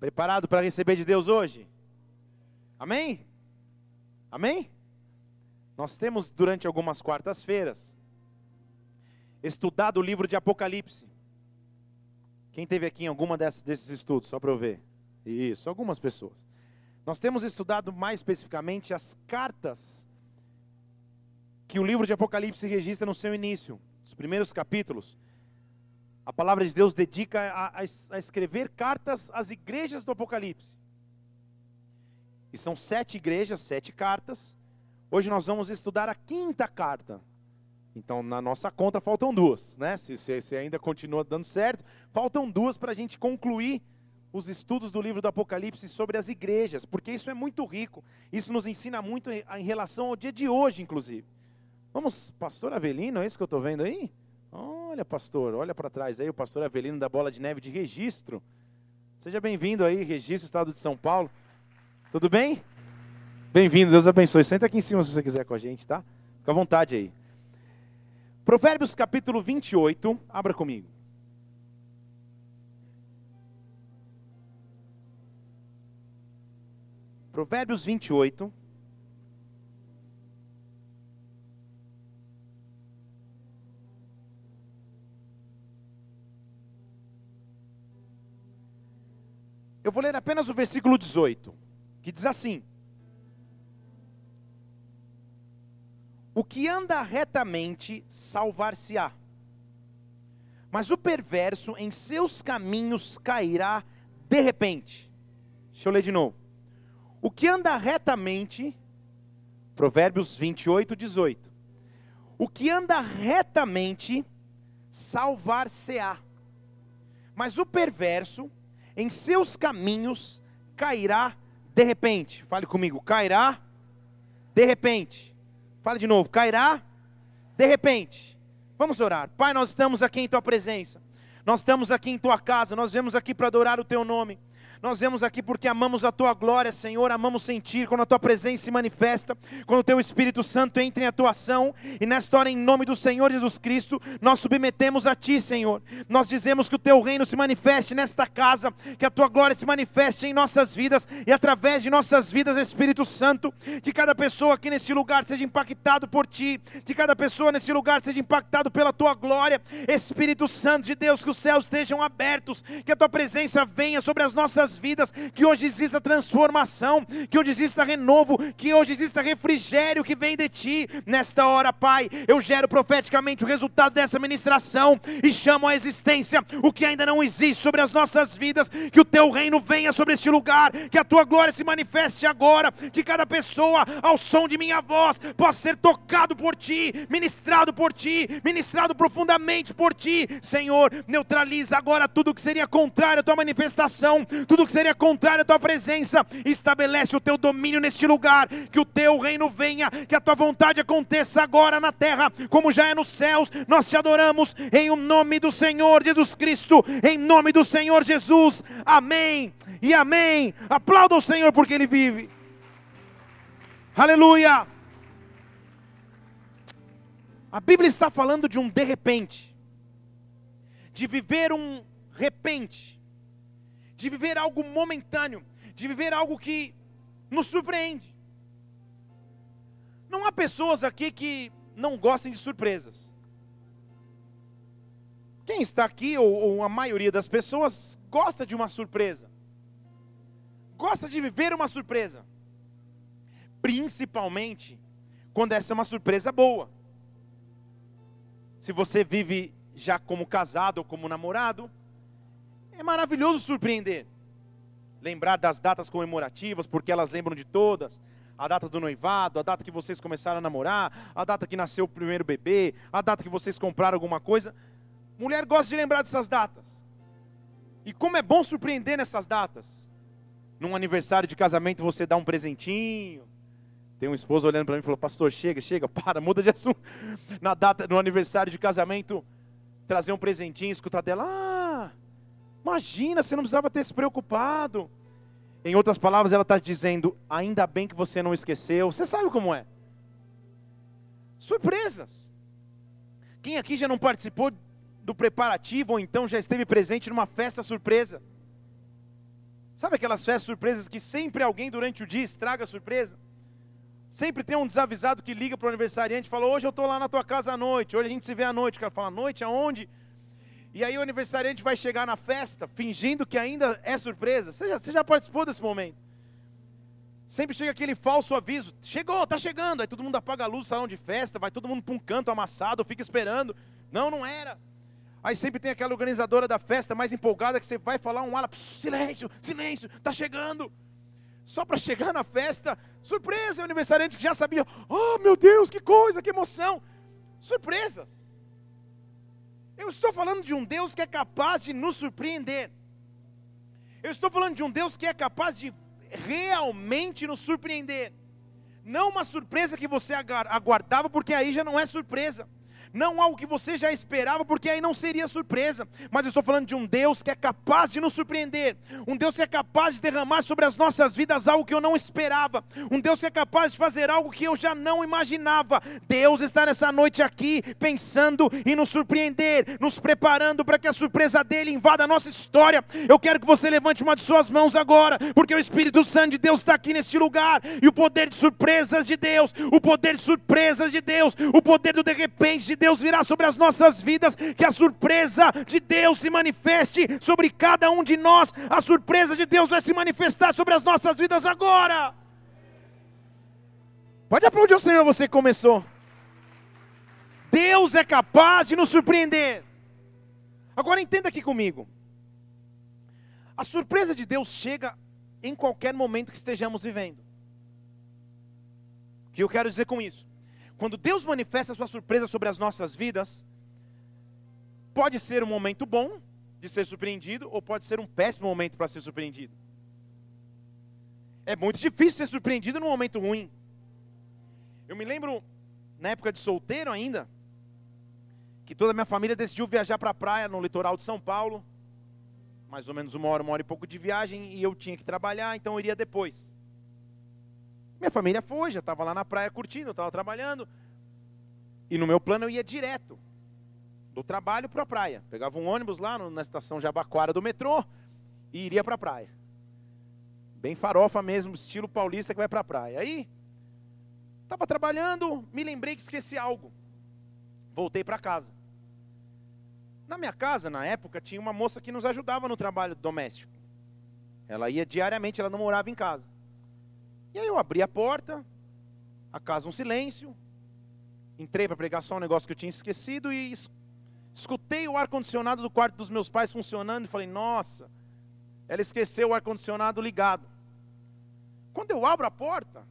Preparado para receber de Deus hoje? Amém? Amém? Nós temos durante algumas quartas-feiras estudado o livro de Apocalipse. Quem teve aqui em alguma desses, desses estudos, só para eu ver? Isso, algumas pessoas. Nós temos estudado mais especificamente as cartas que o livro de Apocalipse registra no seu início, os primeiros capítulos. A palavra de Deus dedica a, a, a escrever cartas às igrejas do Apocalipse. E são sete igrejas, sete cartas. Hoje nós vamos estudar a quinta carta. Então, na nossa conta, faltam duas, né? Se, se, se ainda continua dando certo, faltam duas para a gente concluir os estudos do livro do Apocalipse sobre as igrejas, porque isso é muito rico. Isso nos ensina muito em relação ao dia de hoje, inclusive. Vamos, pastor Avelino, é isso que eu estou vendo aí? Olha, pastor, olha para trás aí, o pastor Avelino da Bola de Neve de Registro. Seja bem-vindo aí, Registro, Estado de São Paulo. Tudo bem? Bem-vindo, Deus abençoe. Senta aqui em cima se você quiser com a gente, tá? Fica à vontade aí. Provérbios capítulo 28, abra comigo. Provérbios 28. Eu vou ler apenas o versículo 18, que diz assim: O que anda retamente salvar-se-á, mas o perverso em seus caminhos cairá de repente. Deixa eu ler de novo. O que anda retamente, Provérbios 28, 18. O que anda retamente salvar-se-á, mas o perverso em seus caminhos cairá de repente. Fale comigo, cairá de repente. Fale de novo, cairá de repente. Vamos orar. Pai, nós estamos aqui em tua presença. Nós estamos aqui em tua casa, nós viemos aqui para adorar o teu nome. Nós vemos aqui porque amamos a tua glória, Senhor, amamos sentir quando a tua presença se manifesta, quando o teu Espírito Santo entra em atuação, e nesta hora, em nome do Senhor Jesus Cristo, nós submetemos a ti, Senhor. Nós dizemos que o teu reino se manifeste nesta casa, que a tua glória se manifeste em nossas vidas e através de nossas vidas, Espírito Santo, que cada pessoa aqui nesse lugar seja impactado por ti, que cada pessoa nesse lugar seja impactado pela tua glória, Espírito Santo de Deus, que os céus estejam abertos, que a tua presença venha sobre as nossas nossas vidas, que hoje exista transformação, que hoje exista renovo, que hoje exista refrigério que vem de ti. Nesta hora, Pai, eu gero profeticamente o resultado dessa ministração e chamo à existência o que ainda não existe sobre as nossas vidas, que o teu reino venha sobre este lugar, que a tua glória se manifeste agora, que cada pessoa, ao som de minha voz, possa ser tocado por ti, ministrado por ti, ministrado profundamente por ti. Senhor, neutraliza agora tudo que seria contrário à tua manifestação, tudo tudo que seria contrário à tua presença, estabelece o teu domínio neste lugar, que o teu reino venha, que a tua vontade aconteça agora na terra, como já é nos céus. Nós te adoramos em o nome do Senhor Jesus Cristo, em nome do Senhor Jesus. Amém e amém. Aplauda o Senhor porque ele vive. Aleluia. A Bíblia está falando de um de repente, de viver um repente, de viver algo momentâneo, de viver algo que nos surpreende. Não há pessoas aqui que não gostem de surpresas. Quem está aqui, ou, ou, a maioria das pessoas, gosta de uma surpresa. Gosta de viver uma surpresa. Principalmente quando essa é uma surpresa boa. Se você vive já como casado ou como namorado, é maravilhoso surpreender. Lembrar das datas comemorativas, porque elas lembram de todas. A data do noivado, a data que vocês começaram a namorar, a data que nasceu o primeiro bebê, a data que vocês compraram alguma coisa. Mulher gosta de lembrar dessas datas. E como é bom surpreender nessas datas. Num aniversário de casamento você dá um presentinho. Tem um esposo olhando para mim e falou: Pastor, chega, chega, para, muda de assunto. Na data, no aniversário de casamento, trazer um presentinho, escutar dela: Ah, Imagina, você não precisava ter se preocupado. Em outras palavras, ela está dizendo: ainda bem que você não esqueceu. Você sabe como é? Surpresas. Quem aqui já não participou do preparativo ou então já esteve presente numa festa surpresa? Sabe aquelas festas surpresas que sempre alguém durante o dia estraga a surpresa? Sempre tem um desavisado que liga para o aniversariante e fala: Hoje eu estou lá na tua casa à noite, hoje a gente se vê à noite. O cara fala: Noite aonde? E aí o aniversariante vai chegar na festa fingindo que ainda é surpresa. Você já, você já participou desse momento? Sempre chega aquele falso aviso: Chegou, tá chegando. Aí todo mundo apaga a luz salão de festa, vai todo mundo para um canto amassado, fica esperando. Não, não era. Aí sempre tem aquela organizadora da festa mais empolgada que você vai falar um ala, silêncio, silêncio, tá chegando. Só para chegar na festa, surpresa, o aniversariante que já sabia, oh meu Deus, que coisa, que emoção. Surpresas. Eu estou falando de um Deus que é capaz de nos surpreender. Eu estou falando de um Deus que é capaz de realmente nos surpreender. Não uma surpresa que você aguardava, porque aí já não é surpresa não algo que você já esperava, porque aí não seria surpresa, mas eu estou falando de um Deus que é capaz de nos surpreender, um Deus que é capaz de derramar sobre as nossas vidas algo que eu não esperava, um Deus que é capaz de fazer algo que eu já não imaginava. Deus está nessa noite aqui pensando em nos surpreender, nos preparando para que a surpresa dele invada a nossa história. Eu quero que você levante uma de suas mãos agora, porque o Espírito Santo de Deus está aqui neste lugar, e o poder de surpresas de Deus, o poder de surpresas de Deus, o poder do de repente de Deus virá sobre as nossas vidas, que a surpresa de Deus se manifeste sobre cada um de nós, a surpresa de Deus vai se manifestar sobre as nossas vidas agora. Pode aplaudir o Senhor, você começou. Deus é capaz de nos surpreender. Agora entenda aqui comigo. A surpresa de Deus chega em qualquer momento que estejamos vivendo. O que eu quero dizer com isso? Quando Deus manifesta a sua surpresa sobre as nossas vidas, pode ser um momento bom de ser surpreendido, ou pode ser um péssimo momento para ser surpreendido. É muito difícil ser surpreendido num momento ruim. Eu me lembro, na época de solteiro ainda, que toda a minha família decidiu viajar para a praia no litoral de São Paulo, mais ou menos uma hora, uma hora e pouco de viagem, e eu tinha que trabalhar, então eu iria depois. Minha família foi, já estava lá na praia curtindo, estava trabalhando. E no meu plano eu ia direto do trabalho para a praia. Pegava um ônibus lá na estação Jabaquara do metrô e iria para a praia. Bem farofa mesmo, estilo paulista que vai para a praia. Aí, estava trabalhando, me lembrei que esqueci algo. Voltei para casa. Na minha casa, na época, tinha uma moça que nos ajudava no trabalho doméstico. Ela ia diariamente, ela não morava em casa. E aí eu abri a porta, a casa um silêncio, entrei para pregar só um negócio que eu tinha esquecido e escutei o ar-condicionado do quarto dos meus pais funcionando e falei, nossa, ela esqueceu o ar-condicionado ligado. Quando eu abro a porta,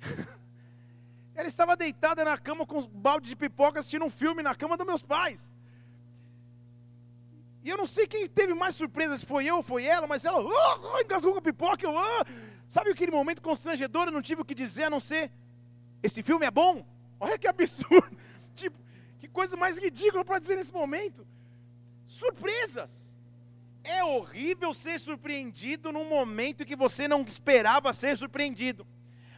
ela estava deitada na cama com um balde de pipoca assistindo um filme na cama dos meus pais. E eu não sei quem teve mais surpresa, se foi eu ou foi ela, mas ela oh, engasgou com a pipoca, eu, oh, Sabe aquele momento constrangedor? Eu não tive o que dizer a não ser: esse filme é bom? Olha que absurdo. tipo, que coisa mais ridícula para dizer nesse momento. Surpresas. É horrível ser surpreendido num momento que você não esperava ser surpreendido.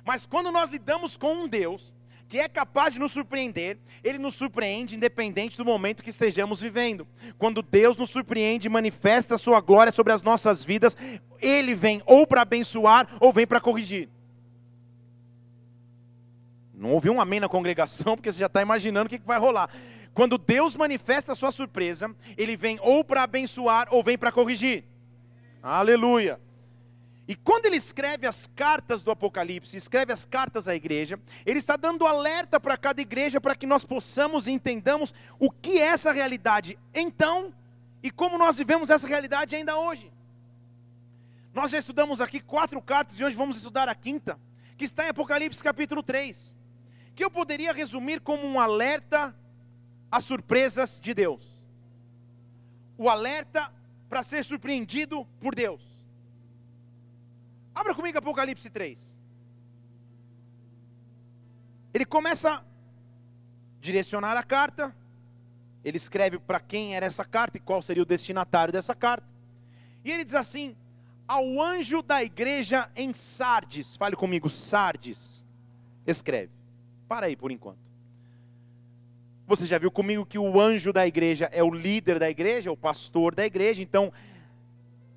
Mas quando nós lidamos com um Deus que é capaz de nos surpreender, ele nos surpreende independente do momento que estejamos vivendo. Quando Deus nos surpreende e manifesta a sua glória sobre as nossas vidas, ele vem ou para abençoar ou vem para corrigir. Não ouvi um amém na congregação, porque você já está imaginando o que vai rolar. Quando Deus manifesta a sua surpresa, ele vem ou para abençoar ou vem para corrigir. Aleluia. E quando ele escreve as cartas do Apocalipse, escreve as cartas à igreja, ele está dando alerta para cada igreja para que nós possamos e entendamos o que é essa realidade então e como nós vivemos essa realidade ainda hoje. Nós já estudamos aqui quatro cartas e hoje vamos estudar a quinta, que está em Apocalipse capítulo 3, que eu poderia resumir como um alerta às surpresas de Deus. O alerta para ser surpreendido por Deus. Abra comigo Apocalipse 3. Ele começa a direcionar a carta. Ele escreve para quem era essa carta e qual seria o destinatário dessa carta. E ele diz assim: Ao anjo da igreja em Sardes. Fale comigo, Sardes. Escreve. Para aí por enquanto. Você já viu comigo que o anjo da igreja é o líder da igreja, o pastor da igreja. Então,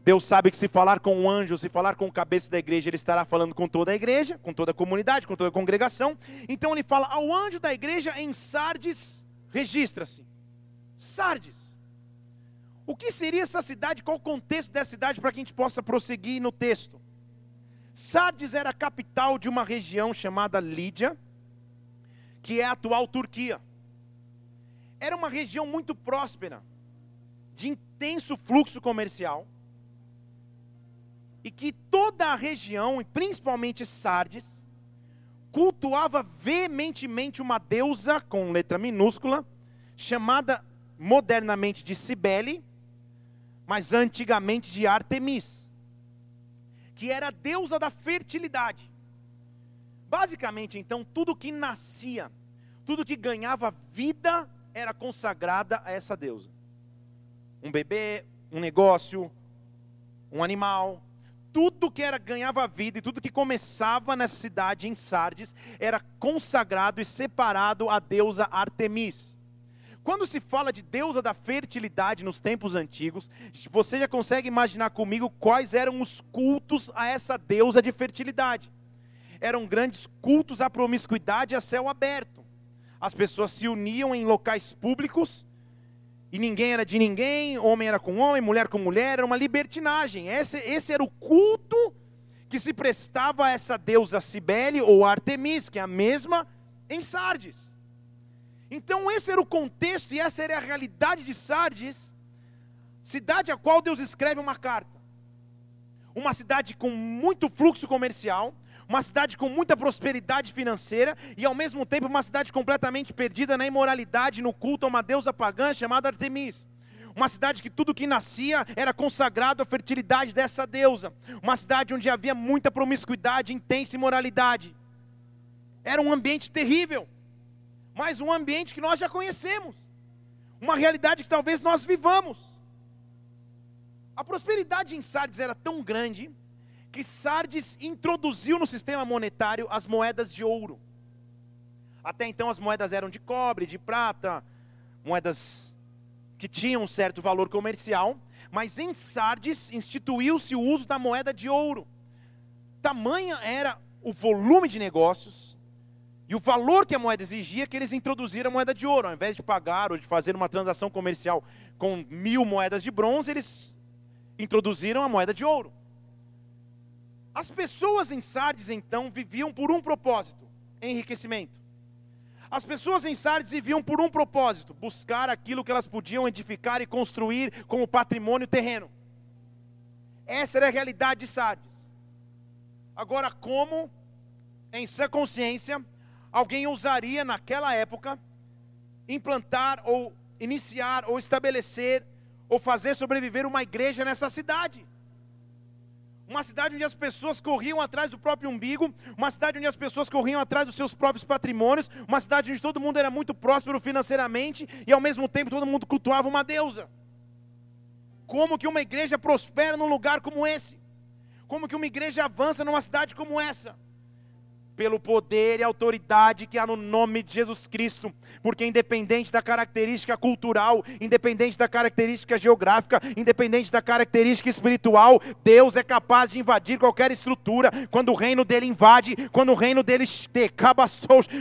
Deus sabe que se falar com um anjo, se falar com o cabeça da igreja, ele estará falando com toda a igreja, com toda a comunidade, com toda a congregação. Então ele fala ao anjo da igreja em Sardes, registra-se. Sardes. O que seria essa cidade? Qual o contexto dessa cidade para que a gente possa prosseguir no texto? Sardes era a capital de uma região chamada Lídia, que é a atual Turquia. Era uma região muito próspera, de intenso fluxo comercial, e que toda a região, e principalmente Sardes, cultuava veementemente uma deusa com letra minúscula, chamada modernamente de Cibele, mas antigamente de Artemis, que era a deusa da fertilidade. Basicamente, então, tudo que nascia, tudo que ganhava vida era consagrada a essa deusa. Um bebê, um negócio, um animal, tudo que era ganhava vida e tudo que começava nessa cidade em Sardes era consagrado e separado à deusa Artemis. Quando se fala de deusa da fertilidade nos tempos antigos, você já consegue imaginar comigo quais eram os cultos a essa deusa de fertilidade? Eram grandes cultos à promiscuidade a céu aberto. As pessoas se uniam em locais públicos e ninguém era de ninguém, homem era com homem, mulher com mulher, era uma libertinagem. Esse, esse era o culto que se prestava a essa deusa Cibele ou Artemis, que é a mesma em Sardes. Então, esse era o contexto e essa era a realidade de Sardes, cidade a qual Deus escreve uma carta. Uma cidade com muito fluxo comercial, uma cidade com muita prosperidade financeira e ao mesmo tempo uma cidade completamente perdida na imoralidade, no culto a uma deusa pagã chamada Artemis. Uma cidade que tudo que nascia era consagrado à fertilidade dessa deusa. Uma cidade onde havia muita promiscuidade, intensa imoralidade. Era um ambiente terrível mas um ambiente que nós já conhecemos, uma realidade que talvez nós vivamos. A prosperidade em Sardes era tão grande que Sardes introduziu no sistema monetário as moedas de ouro. Até então as moedas eram de cobre, de prata, moedas que tinham um certo valor comercial, mas em Sardes instituiu-se o uso da moeda de ouro. Tamanha era o volume de negócios, e o valor que a moeda exigia que eles introduziram a moeda de ouro. Ao invés de pagar ou de fazer uma transação comercial com mil moedas de bronze, eles introduziram a moeda de ouro. As pessoas em Sardes, então, viviam por um propósito: enriquecimento. As pessoas em Sardes viviam por um propósito: buscar aquilo que elas podiam edificar e construir como patrimônio terreno. Essa era a realidade de Sardes. Agora, como, em sua consciência, alguém ousaria naquela época implantar ou iniciar ou estabelecer ou fazer sobreviver uma igreja nessa cidade. Uma cidade onde as pessoas corriam atrás do próprio umbigo, uma cidade onde as pessoas corriam atrás dos seus próprios patrimônios, uma cidade onde todo mundo era muito próspero financeiramente e ao mesmo tempo todo mundo cultuava uma deusa. Como que uma igreja prospera num lugar como esse? Como que uma igreja avança numa cidade como essa? Pelo poder e autoridade que há no nome de Jesus Cristo, porque independente da característica cultural, independente da característica geográfica, independente da característica espiritual, Deus é capaz de invadir qualquer estrutura. Quando o reino dele invade, quando o reino dele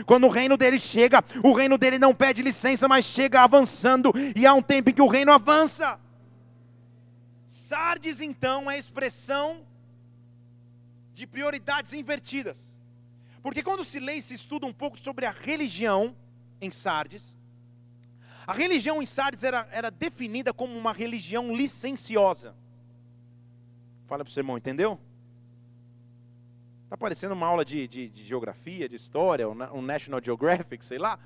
quando o reino dele chega, o reino dele não pede licença, mas chega avançando, e há um tempo em que o reino avança. Sardes então é a expressão de prioridades invertidas. Porque quando se lê e se estuda um pouco sobre a religião em Sardes, a religião em Sardes era, era definida como uma religião licenciosa. Fala para o seu irmão, entendeu? Está parecendo uma aula de, de, de, geografia, de história, um National Geographic, sei lá.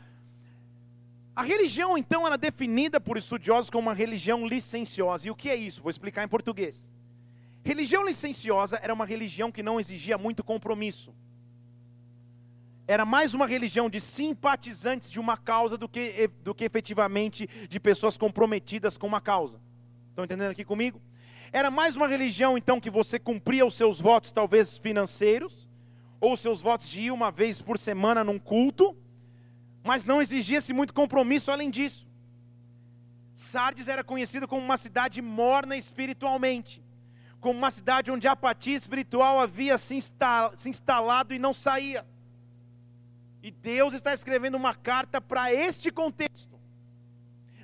A religião, então, era definida por estudiosos como uma religião licenciosa. E o que é isso? Vou explicar em português. Religião licenciosa era uma religião que não exigia muito compromisso era mais uma religião de simpatizantes de uma causa do que, do que efetivamente de pessoas comprometidas com uma causa. Estão entendendo aqui comigo? Era mais uma religião, então, que você cumpria os seus votos, talvez financeiros, ou os seus votos de ir uma vez por semana num culto, mas não exigia-se muito compromisso além disso. Sardes era conhecida como uma cidade morna espiritualmente, como uma cidade onde a apatia espiritual havia se instalado e não saía. E Deus está escrevendo uma carta para este contexto.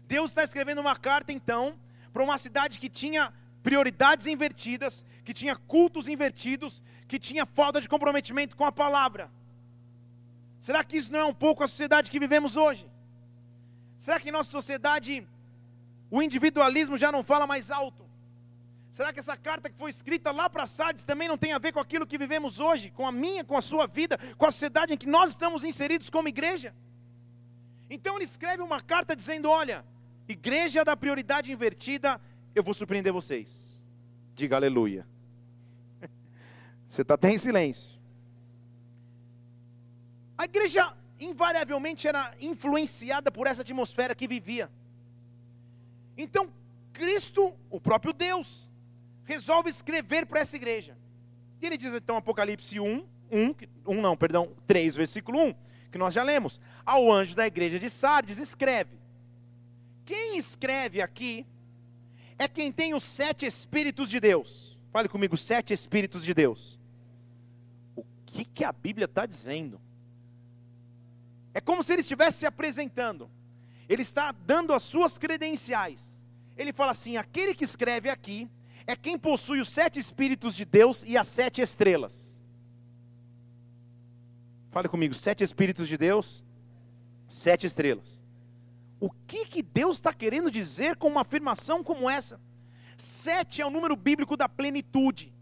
Deus está escrevendo uma carta, então, para uma cidade que tinha prioridades invertidas, que tinha cultos invertidos, que tinha falta de comprometimento com a palavra. Será que isso não é um pouco a sociedade que vivemos hoje? Será que em nossa sociedade o individualismo já não fala mais alto? Será que essa carta que foi escrita lá para Sardes também não tem a ver com aquilo que vivemos hoje, com a minha, com a sua vida, com a sociedade em que nós estamos inseridos como igreja? Então ele escreve uma carta dizendo: Olha, igreja da prioridade invertida, eu vou surpreender vocês. Diga aleluia. Você está até em silêncio. A igreja invariavelmente era influenciada por essa atmosfera que vivia. Então, Cristo, o próprio Deus, resolve escrever para essa igreja. E ele diz então Apocalipse 1, 1, 1 não, perdão, 3, versículo 1, que nós já lemos. Ao anjo da igreja de Sardes escreve. Quem escreve aqui é quem tem os sete espíritos de Deus. Fale comigo, sete espíritos de Deus. O que, que a Bíblia está dizendo? É como se ele estivesse se apresentando. Ele está dando as suas credenciais. Ele fala assim: aquele que escreve aqui é quem possui os sete Espíritos de Deus e as sete estrelas. Fale comigo, sete Espíritos de Deus, sete estrelas. O que, que Deus está querendo dizer com uma afirmação como essa? Sete é o número bíblico da plenitude.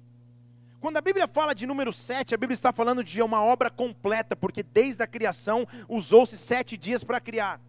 Quando a Bíblia fala de número sete, a Bíblia está falando de uma obra completa, porque desde a criação usou-se sete dias para criar.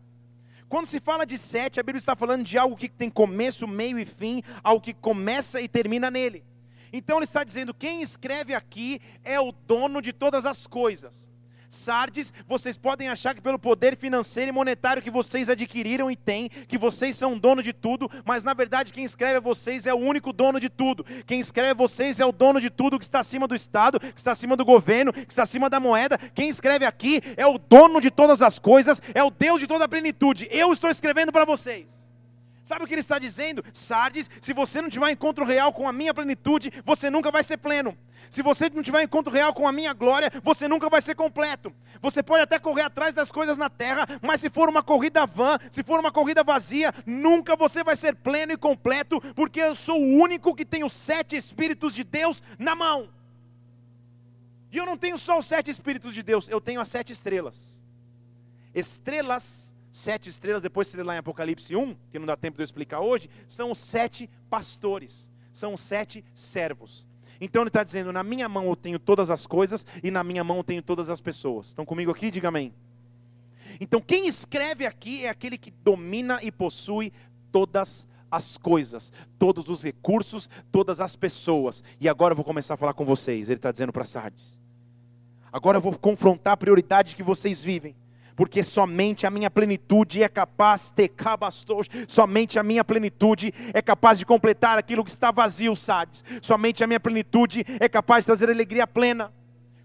Quando se fala de sete, a Bíblia está falando de algo que tem começo, meio e fim, algo que começa e termina nele. Então ele está dizendo: quem escreve aqui é o dono de todas as coisas. Sardes, vocês podem achar que pelo poder financeiro e monetário que vocês adquiriram e têm, que vocês são dono de tudo, mas na verdade quem escreve a vocês é o único dono de tudo. Quem escreve a vocês é o dono de tudo que está acima do Estado, que está acima do governo, que está acima da moeda. Quem escreve aqui é o dono de todas as coisas, é o Deus de toda a plenitude. Eu estou escrevendo para vocês. Sabe o que ele está dizendo? Sardes, se você não tiver encontro real com a minha plenitude, você nunca vai ser pleno. Se você não tiver encontro real com a minha glória, você nunca vai ser completo. Você pode até correr atrás das coisas na terra, mas se for uma corrida vã, se for uma corrida vazia, nunca você vai ser pleno e completo, porque eu sou o único que tem os sete Espíritos de Deus na mão. E eu não tenho só os sete Espíritos de Deus, eu tenho as sete estrelas. Estrelas sete estrelas, depois você lá em Apocalipse 1, que não dá tempo de eu explicar hoje, são os sete pastores, são os sete servos. Então ele está dizendo: na minha mão eu tenho todas as coisas e na minha mão eu tenho todas as pessoas. Estão comigo aqui? Diga amém. Então quem escreve aqui é aquele que domina e possui todas as coisas, todos os recursos, todas as pessoas. E agora eu vou começar a falar com vocês. Ele está dizendo para Sardes. Agora eu vou confrontar a prioridade que vocês vivem porque somente a minha plenitude é capaz de cabastos, somente a minha plenitude é capaz de completar aquilo que está vazio, Sardes. Somente a minha plenitude é capaz de trazer alegria plena.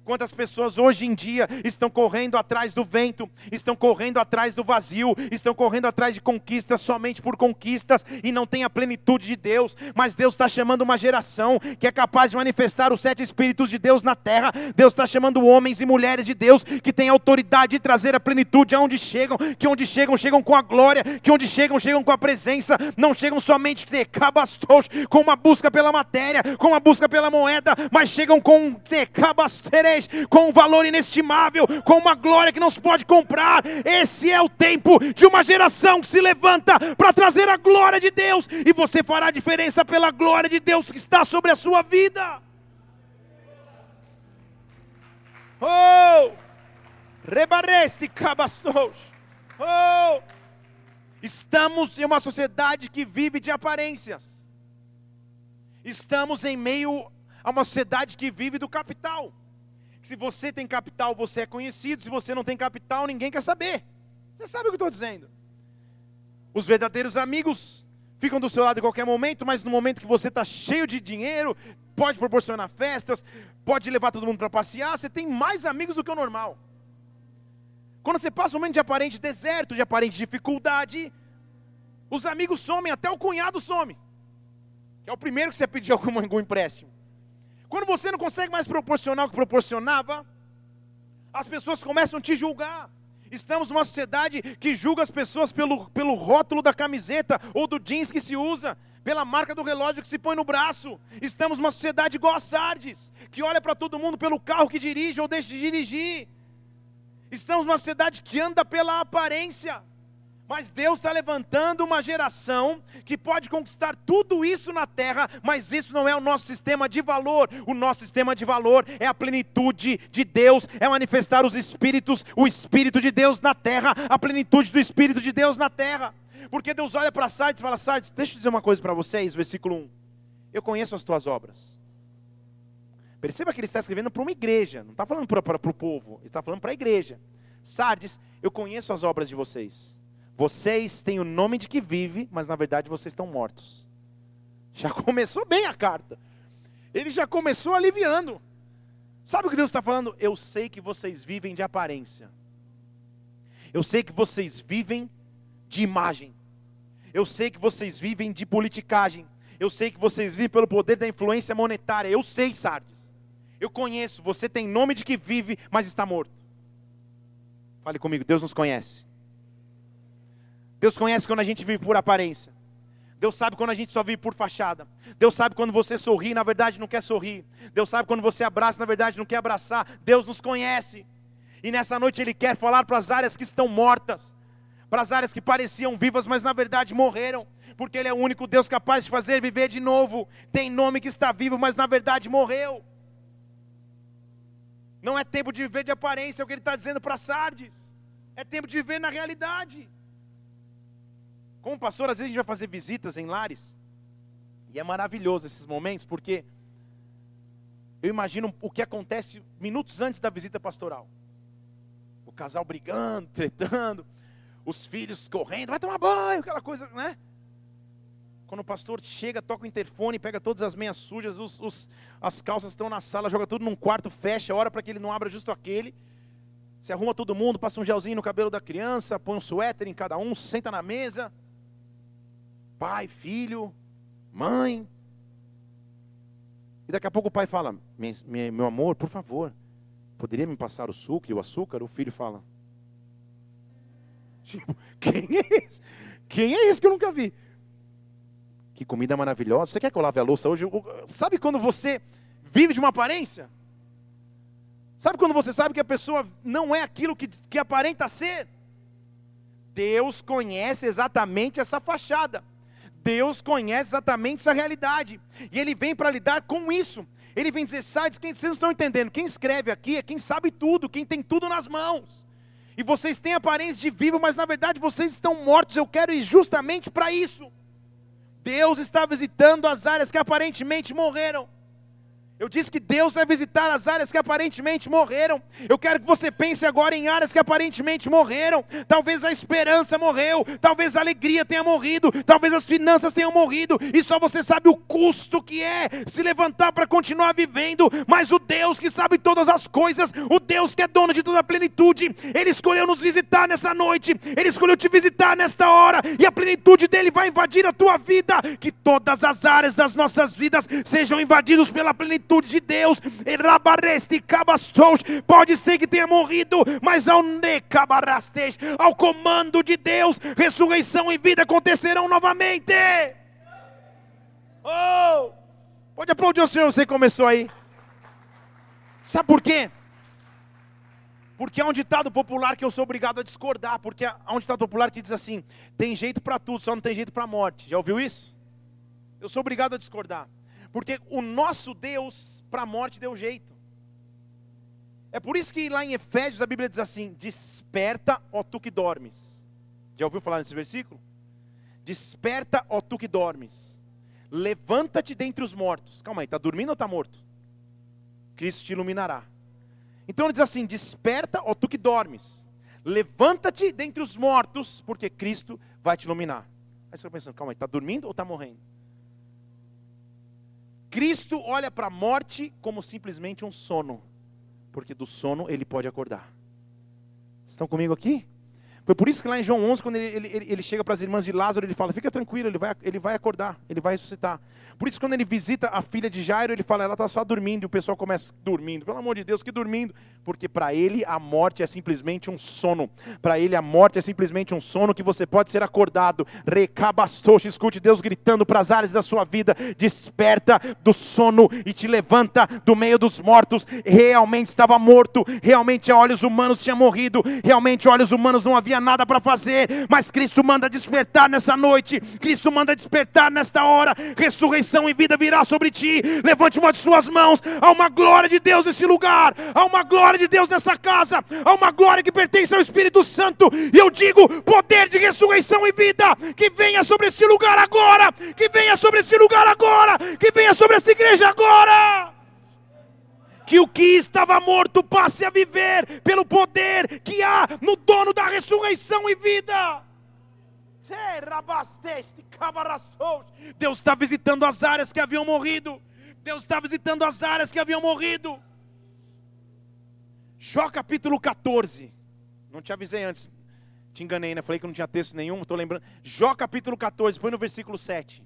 Quantas pessoas hoje em dia estão correndo atrás do vento, estão correndo atrás do vazio, estão correndo atrás de conquistas somente por conquistas e não tem a plenitude de Deus, mas Deus está chamando uma geração que é capaz de manifestar os sete Espíritos de Deus na terra. Deus está chamando homens e mulheres de Deus que têm autoridade de trazer a plenitude aonde chegam, que onde chegam, chegam com a glória, que onde chegam, chegam com a presença, não chegam somente com uma busca pela matéria, com uma busca pela moeda, mas chegam com um com um valor inestimável, com uma glória que não se pode comprar. Esse é o tempo de uma geração que se levanta para trazer a glória de Deus, e você fará diferença pela glória de Deus que está sobre a sua vida. Oh! Rebareste cabastos. Oh! Estamos em uma sociedade que vive de aparências. Estamos em meio a uma sociedade que vive do capital se você tem capital, você é conhecido, se você não tem capital, ninguém quer saber. Você sabe o que eu estou dizendo? Os verdadeiros amigos ficam do seu lado em qualquer momento, mas no momento que você está cheio de dinheiro, pode proporcionar festas, pode levar todo mundo para passear, você tem mais amigos do que o normal. Quando você passa um momento de aparente deserto, de aparente dificuldade, os amigos somem, até o cunhado some. que é o primeiro que você pediu algum, algum empréstimo. Quando você não consegue mais proporcionar o que proporcionava, as pessoas começam a te julgar. Estamos numa sociedade que julga as pessoas pelo, pelo rótulo da camiseta ou do jeans que se usa, pela marca do relógio que se põe no braço. Estamos numa sociedade igual a Sardes, que olha para todo mundo pelo carro que dirige ou deixa de dirigir. Estamos numa sociedade que anda pela aparência. Mas Deus está levantando uma geração que pode conquistar tudo isso na terra, mas isso não é o nosso sistema de valor. O nosso sistema de valor é a plenitude de Deus, é manifestar os espíritos, o Espírito de Deus na terra, a plenitude do Espírito de Deus na terra. Porque Deus olha para Sardes e fala: Sardes, deixa eu dizer uma coisa para vocês, versículo 1. Eu conheço as tuas obras. Perceba que ele está escrevendo para uma igreja, não está falando para, o povo, ele está falando para a igreja. Sardes, eu conheço as obras de vocês. Vocês têm o nome de que vive, mas na verdade vocês estão mortos. Já começou bem a carta. Ele já começou aliviando. Sabe o que Deus está falando? Eu sei que vocês vivem de aparência. Eu sei que vocês vivem de imagem. Eu sei que vocês vivem de politicagem. Eu sei que vocês vivem pelo poder da influência monetária. Eu sei, Sardes. Eu conheço. Você tem nome de que vive, mas está morto. Fale comigo, Deus nos conhece. Deus conhece quando a gente vive por aparência. Deus sabe quando a gente só vive por fachada. Deus sabe quando você sorri, na verdade não quer sorrir. Deus sabe quando você abraça, na verdade não quer abraçar. Deus nos conhece. E nessa noite Ele quer falar para as áreas que estão mortas, para as áreas que pareciam vivas, mas na verdade morreram. Porque Ele é o único Deus capaz de fazer viver de novo. Tem nome que está vivo, mas na verdade morreu. Não é tempo de viver de aparência, é o que Ele está dizendo para Sardes. É tempo de viver na realidade. Como pastor, às vezes a gente vai fazer visitas em lares, e é maravilhoso esses momentos, porque eu imagino o que acontece minutos antes da visita pastoral. O casal brigando, tretando, os filhos correndo, vai tomar banho, aquela coisa, né? Quando o pastor chega, toca o interfone, pega todas as meias sujas, os, os, as calças estão na sala, joga tudo num quarto, fecha, ora para que ele não abra justo aquele. Se arruma todo mundo, passa um gelzinho no cabelo da criança, põe um suéter em cada um, senta na mesa pai, filho, mãe. E daqui a pouco o pai fala: Meu amor, por favor, poderia me passar o suco e o açúcar? O filho fala: Tipo, quem é esse? Quem é esse que eu nunca vi? Que comida maravilhosa. Você quer que eu lave a louça hoje? Sabe quando você vive de uma aparência? Sabe quando você sabe que a pessoa não é aquilo que, que aparenta ser? Deus conhece exatamente essa fachada. Deus conhece exatamente essa realidade. E Ele vem para lidar com isso. Ele vem dizer, sabe, quem, vocês não estão entendendo, quem escreve aqui é quem sabe tudo, quem tem tudo nas mãos. E vocês têm aparência de vivo, mas na verdade vocês estão mortos. Eu quero ir justamente para isso. Deus está visitando as áreas que aparentemente morreram. Eu disse que Deus vai visitar as áreas que aparentemente morreram. Eu quero que você pense agora em áreas que aparentemente morreram. Talvez a esperança morreu, talvez a alegria tenha morrido, talvez as finanças tenham morrido, e só você sabe o custo que é se levantar para continuar vivendo. Mas o Deus que sabe todas as coisas, o Deus que é dono de toda a plenitude, Ele escolheu nos visitar nessa noite, Ele escolheu te visitar nesta hora, e a plenitude dele vai invadir a tua vida. Que todas as áreas das nossas vidas sejam invadidas pela plenitude de Deus, pode ser que tenha morrido, mas ao ao comando de Deus, ressurreição e vida acontecerão novamente. Oh! Pode aplaudir o Senhor, você começou aí. Sabe por quê? Porque há um ditado popular que eu sou obrigado a discordar, porque há um ditado popular que diz assim: tem jeito para tudo, só não tem jeito para a morte. Já ouviu isso? Eu sou obrigado a discordar. Porque o nosso Deus, para a morte, deu jeito. É por isso que lá em Efésios a Bíblia diz assim: Desperta, ó tu que dormes. Já ouviu falar nesse versículo? Desperta, ó tu que dormes. Levanta-te dentre os mortos. Calma aí, está dormindo ou está morto? Cristo te iluminará. Então ele diz assim: Desperta, ó tu que dormes. Levanta-te dentre os mortos, porque Cristo vai te iluminar. Aí você está pensando: Calma aí, está dormindo ou está morrendo? Cristo olha para a morte como simplesmente um sono, porque do sono ele pode acordar. Estão comigo aqui? Foi por isso que lá em João 11, quando ele, ele, ele chega para as irmãs de Lázaro, ele fala: fica tranquilo, ele vai, ele vai acordar, ele vai ressuscitar. Por isso, quando ele visita a filha de Jairo, ele fala: ela está só dormindo, e o pessoal começa dormindo. Pelo amor de Deus, que dormindo? Porque para ele a morte é simplesmente um sono. Para ele a morte é simplesmente um sono que você pode ser acordado. Recabastoche, escute Deus gritando para as áreas da sua vida: desperta do sono e te levanta do meio dos mortos. Realmente estava morto, realmente a olhos humanos tinha morrido, realmente olhos humanos não havia nada para fazer, mas Cristo manda despertar nessa noite, Cristo manda despertar nesta hora, ressurreição e vida virá sobre ti. Levante uma de suas mãos, há uma glória de Deus nesse lugar, há uma glória de Deus nessa casa, há uma glória que pertence ao Espírito Santo, e eu digo: poder de ressurreição e vida, que venha sobre esse lugar agora, que venha sobre esse lugar agora, que venha sobre essa igreja agora que o que estava morto passe a viver pelo poder que há no dono da ressurreição e vida. Deus está visitando as áreas que haviam morrido. Deus está visitando as áreas que haviam morrido. Jó capítulo 14. Não te avisei antes. Te enganei, né? Falei que não tinha texto nenhum, estou lembrando. Jó capítulo 14, põe no versículo 7.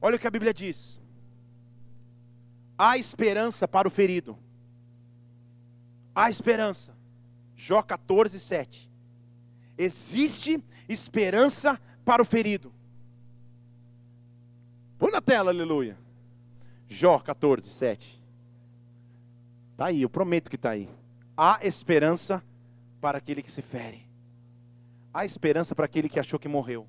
Olha o que a Bíblia diz. Há esperança para o ferido. Há esperança. Jó 14, 7. Existe esperança para o ferido. Põe na tela, aleluia. Jó 14, 7. Está aí, eu prometo que está aí. Há esperança para aquele que se fere. Há esperança para aquele que achou que morreu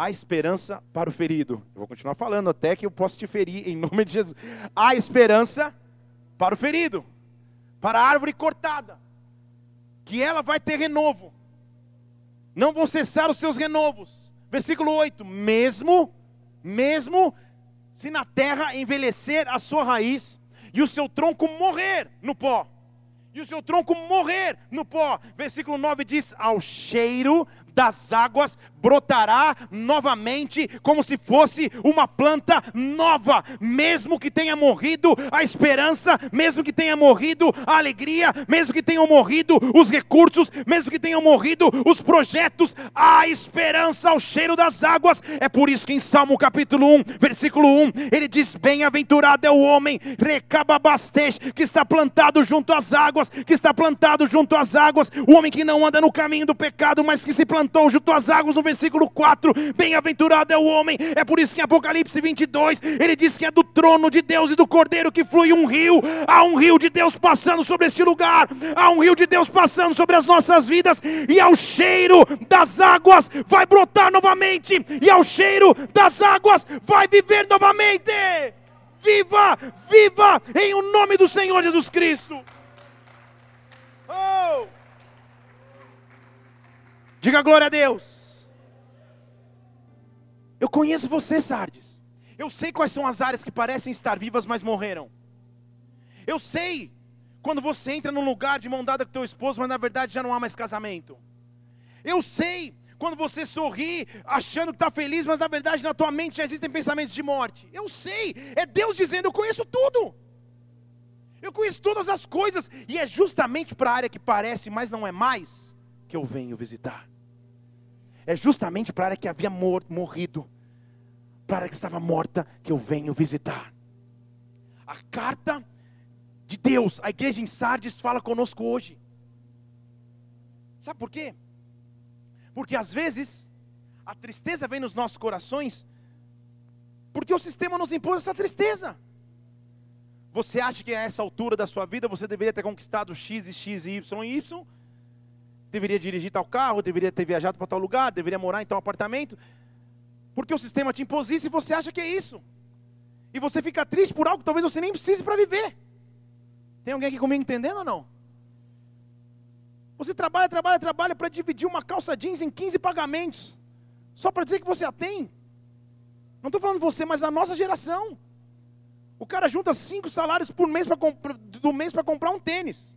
há esperança para o ferido. Eu vou continuar falando até que eu possa te ferir em nome de Jesus. Há esperança para o ferido, para a árvore cortada, que ela vai ter renovo. Não vão cessar os seus renovos. Versículo 8: Mesmo, mesmo se na terra envelhecer a sua raiz e o seu tronco morrer no pó, e o seu tronco morrer no pó. Versículo 9 diz: Ao cheiro das águas brotará novamente, como se fosse uma planta nova, mesmo que tenha morrido a esperança, mesmo que tenha morrido a alegria, mesmo que tenham morrido os recursos, mesmo que tenham morrido os projetos, a esperança ao cheiro das águas. É por isso que em Salmo capítulo 1, versículo 1, ele diz: Bem-aventurado é o homem, recababastej, que está plantado junto às águas, que está plantado junto às águas, o homem que não anda no caminho do pecado, mas que se plantou junto às águas no versículo 4: Bem-aventurado é o homem, é por isso que em Apocalipse 22 ele diz que é do trono de Deus e do cordeiro que flui um rio. Há um rio de Deus passando sobre esse lugar, há um rio de Deus passando sobre as nossas vidas, e ao cheiro das águas vai brotar novamente, e ao cheiro das águas vai viver novamente. Viva, viva em o nome do Senhor Jesus Cristo. Oh! Diga glória a Deus. Eu conheço você, Sardes. Eu sei quais são as áreas que parecem estar vivas, mas morreram. Eu sei quando você entra num lugar de mão dada com teu esposo, mas na verdade já não há mais casamento. Eu sei quando você sorri achando que está feliz, mas na verdade na tua mente já existem pensamentos de morte. Eu sei, é Deus dizendo: Eu conheço tudo. Eu conheço todas as coisas, e é justamente para a área que parece, mas não é mais, que eu venho visitar é justamente para a área que havia mor morrido, para a área que estava morta, que eu venho visitar. A carta de Deus, a igreja em Sardes fala conosco hoje. Sabe por quê? Porque às vezes a tristeza vem nos nossos corações, porque o sistema nos impôs essa tristeza. Você acha que a essa altura da sua vida você deveria ter conquistado X e X e Y e Y? Deveria dirigir tal carro, deveria ter viajado para tal lugar, deveria morar em tal apartamento, porque o sistema te impôs isso e você acha que é isso. E você fica triste por algo que talvez você nem precise para viver. Tem alguém aqui comigo entendendo ou não? Você trabalha, trabalha, trabalha para dividir uma calça jeans em 15 pagamentos, só para dizer que você a tem. Não estou falando você, mas a nossa geração. O cara junta cinco salários por mês pra, do mês para comprar um tênis.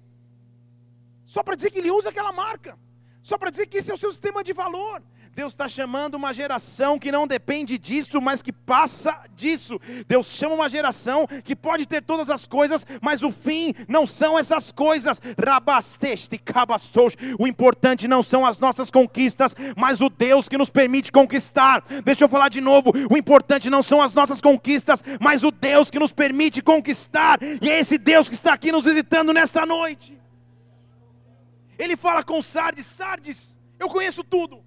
Só para dizer que ele usa aquela marca. Só para dizer que esse é o seu sistema de valor. Deus está chamando uma geração que não depende disso, mas que passa disso. Deus chama uma geração que pode ter todas as coisas, mas o fim não são essas coisas. Rabasteste, cabastos. O importante não são as nossas conquistas, mas o Deus que nos permite conquistar. Deixa eu falar de novo. O importante não são as nossas conquistas, mas o Deus que nos permite conquistar. E é esse Deus que está aqui nos visitando nesta noite. Ele fala com Sardes: Sardes, eu conheço tudo.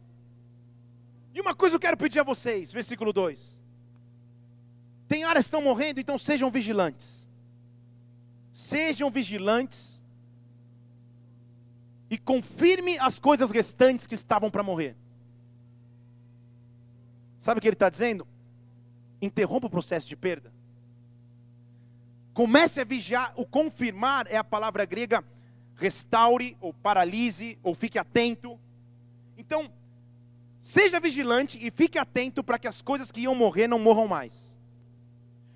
E uma coisa eu quero pedir a vocês, versículo 2. Tem áreas que estão morrendo, então sejam vigilantes. Sejam vigilantes e confirme as coisas restantes que estavam para morrer. Sabe o que ele está dizendo? Interrompa o processo de perda. Comece a vigiar. O confirmar é a palavra grega restaure, ou paralise, ou fique atento. Então, seja vigilante e fique atento para que as coisas que iam morrer não morram mais.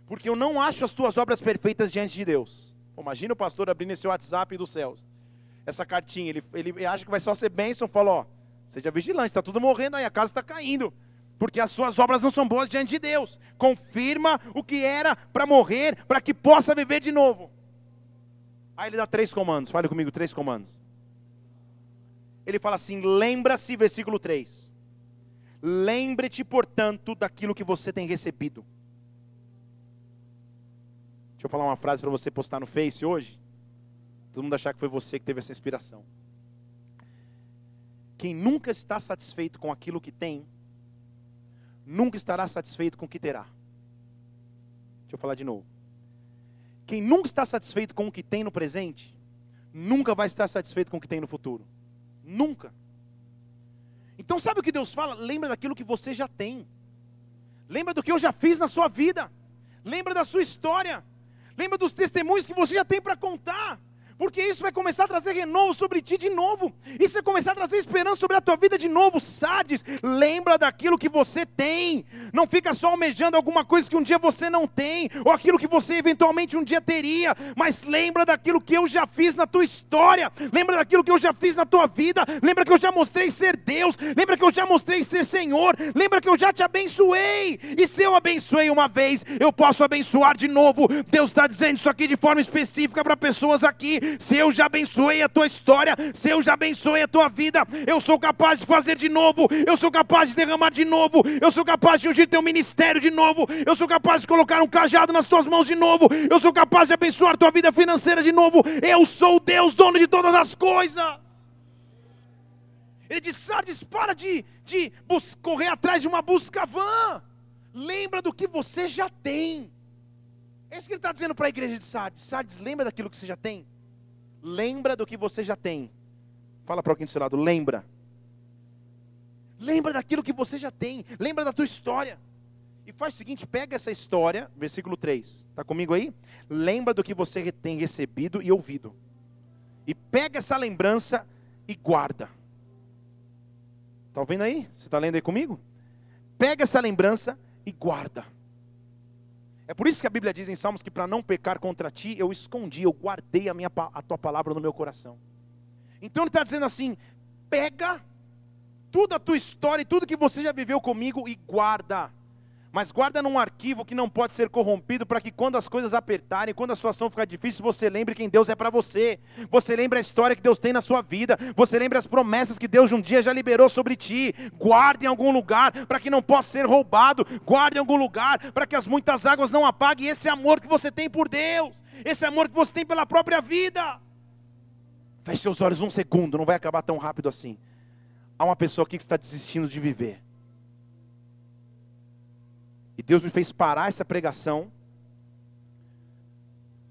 Porque eu não acho as tuas obras perfeitas diante de Deus. Imagina o pastor abrindo esse WhatsApp dos céus. Essa cartinha, ele, ele acha que vai só ser bênção, fala, ó, seja vigilante, está tudo morrendo aí, a casa está caindo. Porque as suas obras não são boas diante de Deus. Confirma o que era para morrer, para que possa viver de novo. Aí ele dá três comandos, fale comigo, três comandos. Ele fala assim: lembra-se, versículo 3. Lembre-te, portanto, daquilo que você tem recebido. Deixa eu falar uma frase para você postar no Face hoje. Todo mundo achar que foi você que teve essa inspiração. Quem nunca está satisfeito com aquilo que tem, nunca estará satisfeito com o que terá. Deixa eu falar de novo. Quem nunca está satisfeito com o que tem no presente, nunca vai estar satisfeito com o que tem no futuro. Nunca. Então, sabe o que Deus fala? Lembra daquilo que você já tem. Lembra do que eu já fiz na sua vida. Lembra da sua história. Lembra dos testemunhos que você já tem para contar porque isso vai começar a trazer renovo sobre ti de novo. Isso vai começar a trazer esperança sobre a tua vida de novo. Sardes, lembra daquilo que você tem. Não fica só almejando alguma coisa que um dia você não tem, ou aquilo que você eventualmente um dia teria, mas lembra daquilo que eu já fiz na tua história. Lembra daquilo que eu já fiz na tua vida. Lembra que eu já mostrei ser Deus. Lembra que eu já mostrei ser Senhor. Lembra que eu já te abençoei. E se eu abençoei uma vez, eu posso abençoar de novo. Deus está dizendo isso aqui de forma específica para pessoas aqui se eu já abençoei a tua história, se eu já abençoei a tua vida, eu sou capaz de fazer de novo, eu sou capaz de derramar de novo, eu sou capaz de ungir teu ministério de novo, eu sou capaz de colocar um cajado nas tuas mãos de novo, eu sou capaz de abençoar tua vida financeira de novo, eu sou Deus, dono de todas as coisas. Ele diz: Sardes, para de, de correr atrás de uma busca vã. Lembra do que você já tem. É isso que ele está dizendo para a igreja de Sardes. Sardes, lembra daquilo que você já tem? Lembra do que você já tem. Fala para alguém do seu lado, lembra. Lembra daquilo que você já tem. Lembra da tua história. E faz o seguinte, pega essa história, versículo 3. Está comigo aí? Lembra do que você tem recebido e ouvido. E pega essa lembrança e guarda. Está ouvindo aí? Você está lendo aí comigo? Pega essa lembrança e guarda. É por isso que a Bíblia diz em Salmos que para não pecar contra ti, eu escondi, eu guardei a, minha, a tua palavra no meu coração. Então ele está dizendo assim: pega toda a tua história e tudo que você já viveu comigo e guarda mas guarda num arquivo que não pode ser corrompido, para que quando as coisas apertarem, quando a situação ficar difícil, você lembre quem Deus é para você. Você lembre a história que Deus tem na sua vida. Você lembre as promessas que Deus um dia já liberou sobre ti. Guarde em algum lugar para que não possa ser roubado. Guarde em algum lugar para que as muitas águas não apaguem esse amor que você tem por Deus, esse amor que você tem pela própria vida. Feche seus olhos um segundo, não vai acabar tão rápido assim. Há uma pessoa aqui que está desistindo de viver. E Deus me fez parar essa pregação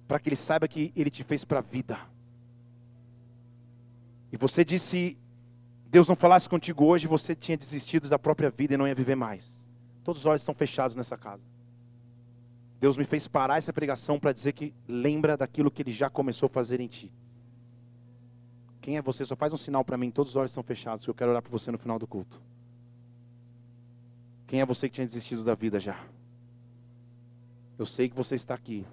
para que ele saiba que ele te fez para a vida. E você disse, Deus não falasse contigo hoje, você tinha desistido da própria vida e não ia viver mais. Todos os olhos estão fechados nessa casa. Deus me fez parar essa pregação para dizer que lembra daquilo que ele já começou a fazer em ti. Quem é você? Só faz um sinal para mim, todos os olhos estão fechados, eu quero orar para você no final do culto. Quem é você que tinha desistido da vida já? Eu sei que você está aqui.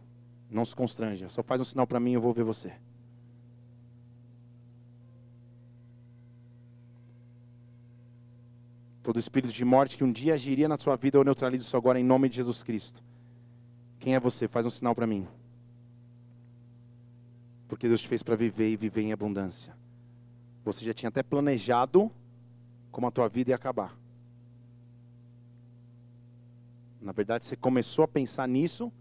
Não se constranja. Só faz um sinal para mim e eu vou ver você. Todo espírito de morte que um dia agiria na sua vida, eu neutralizo isso agora em nome de Jesus Cristo. Quem é você? Faz um sinal para mim. Porque Deus te fez para viver e viver em abundância. Você já tinha até planejado como a tua vida ia acabar. Na verdade, você começou a pensar nisso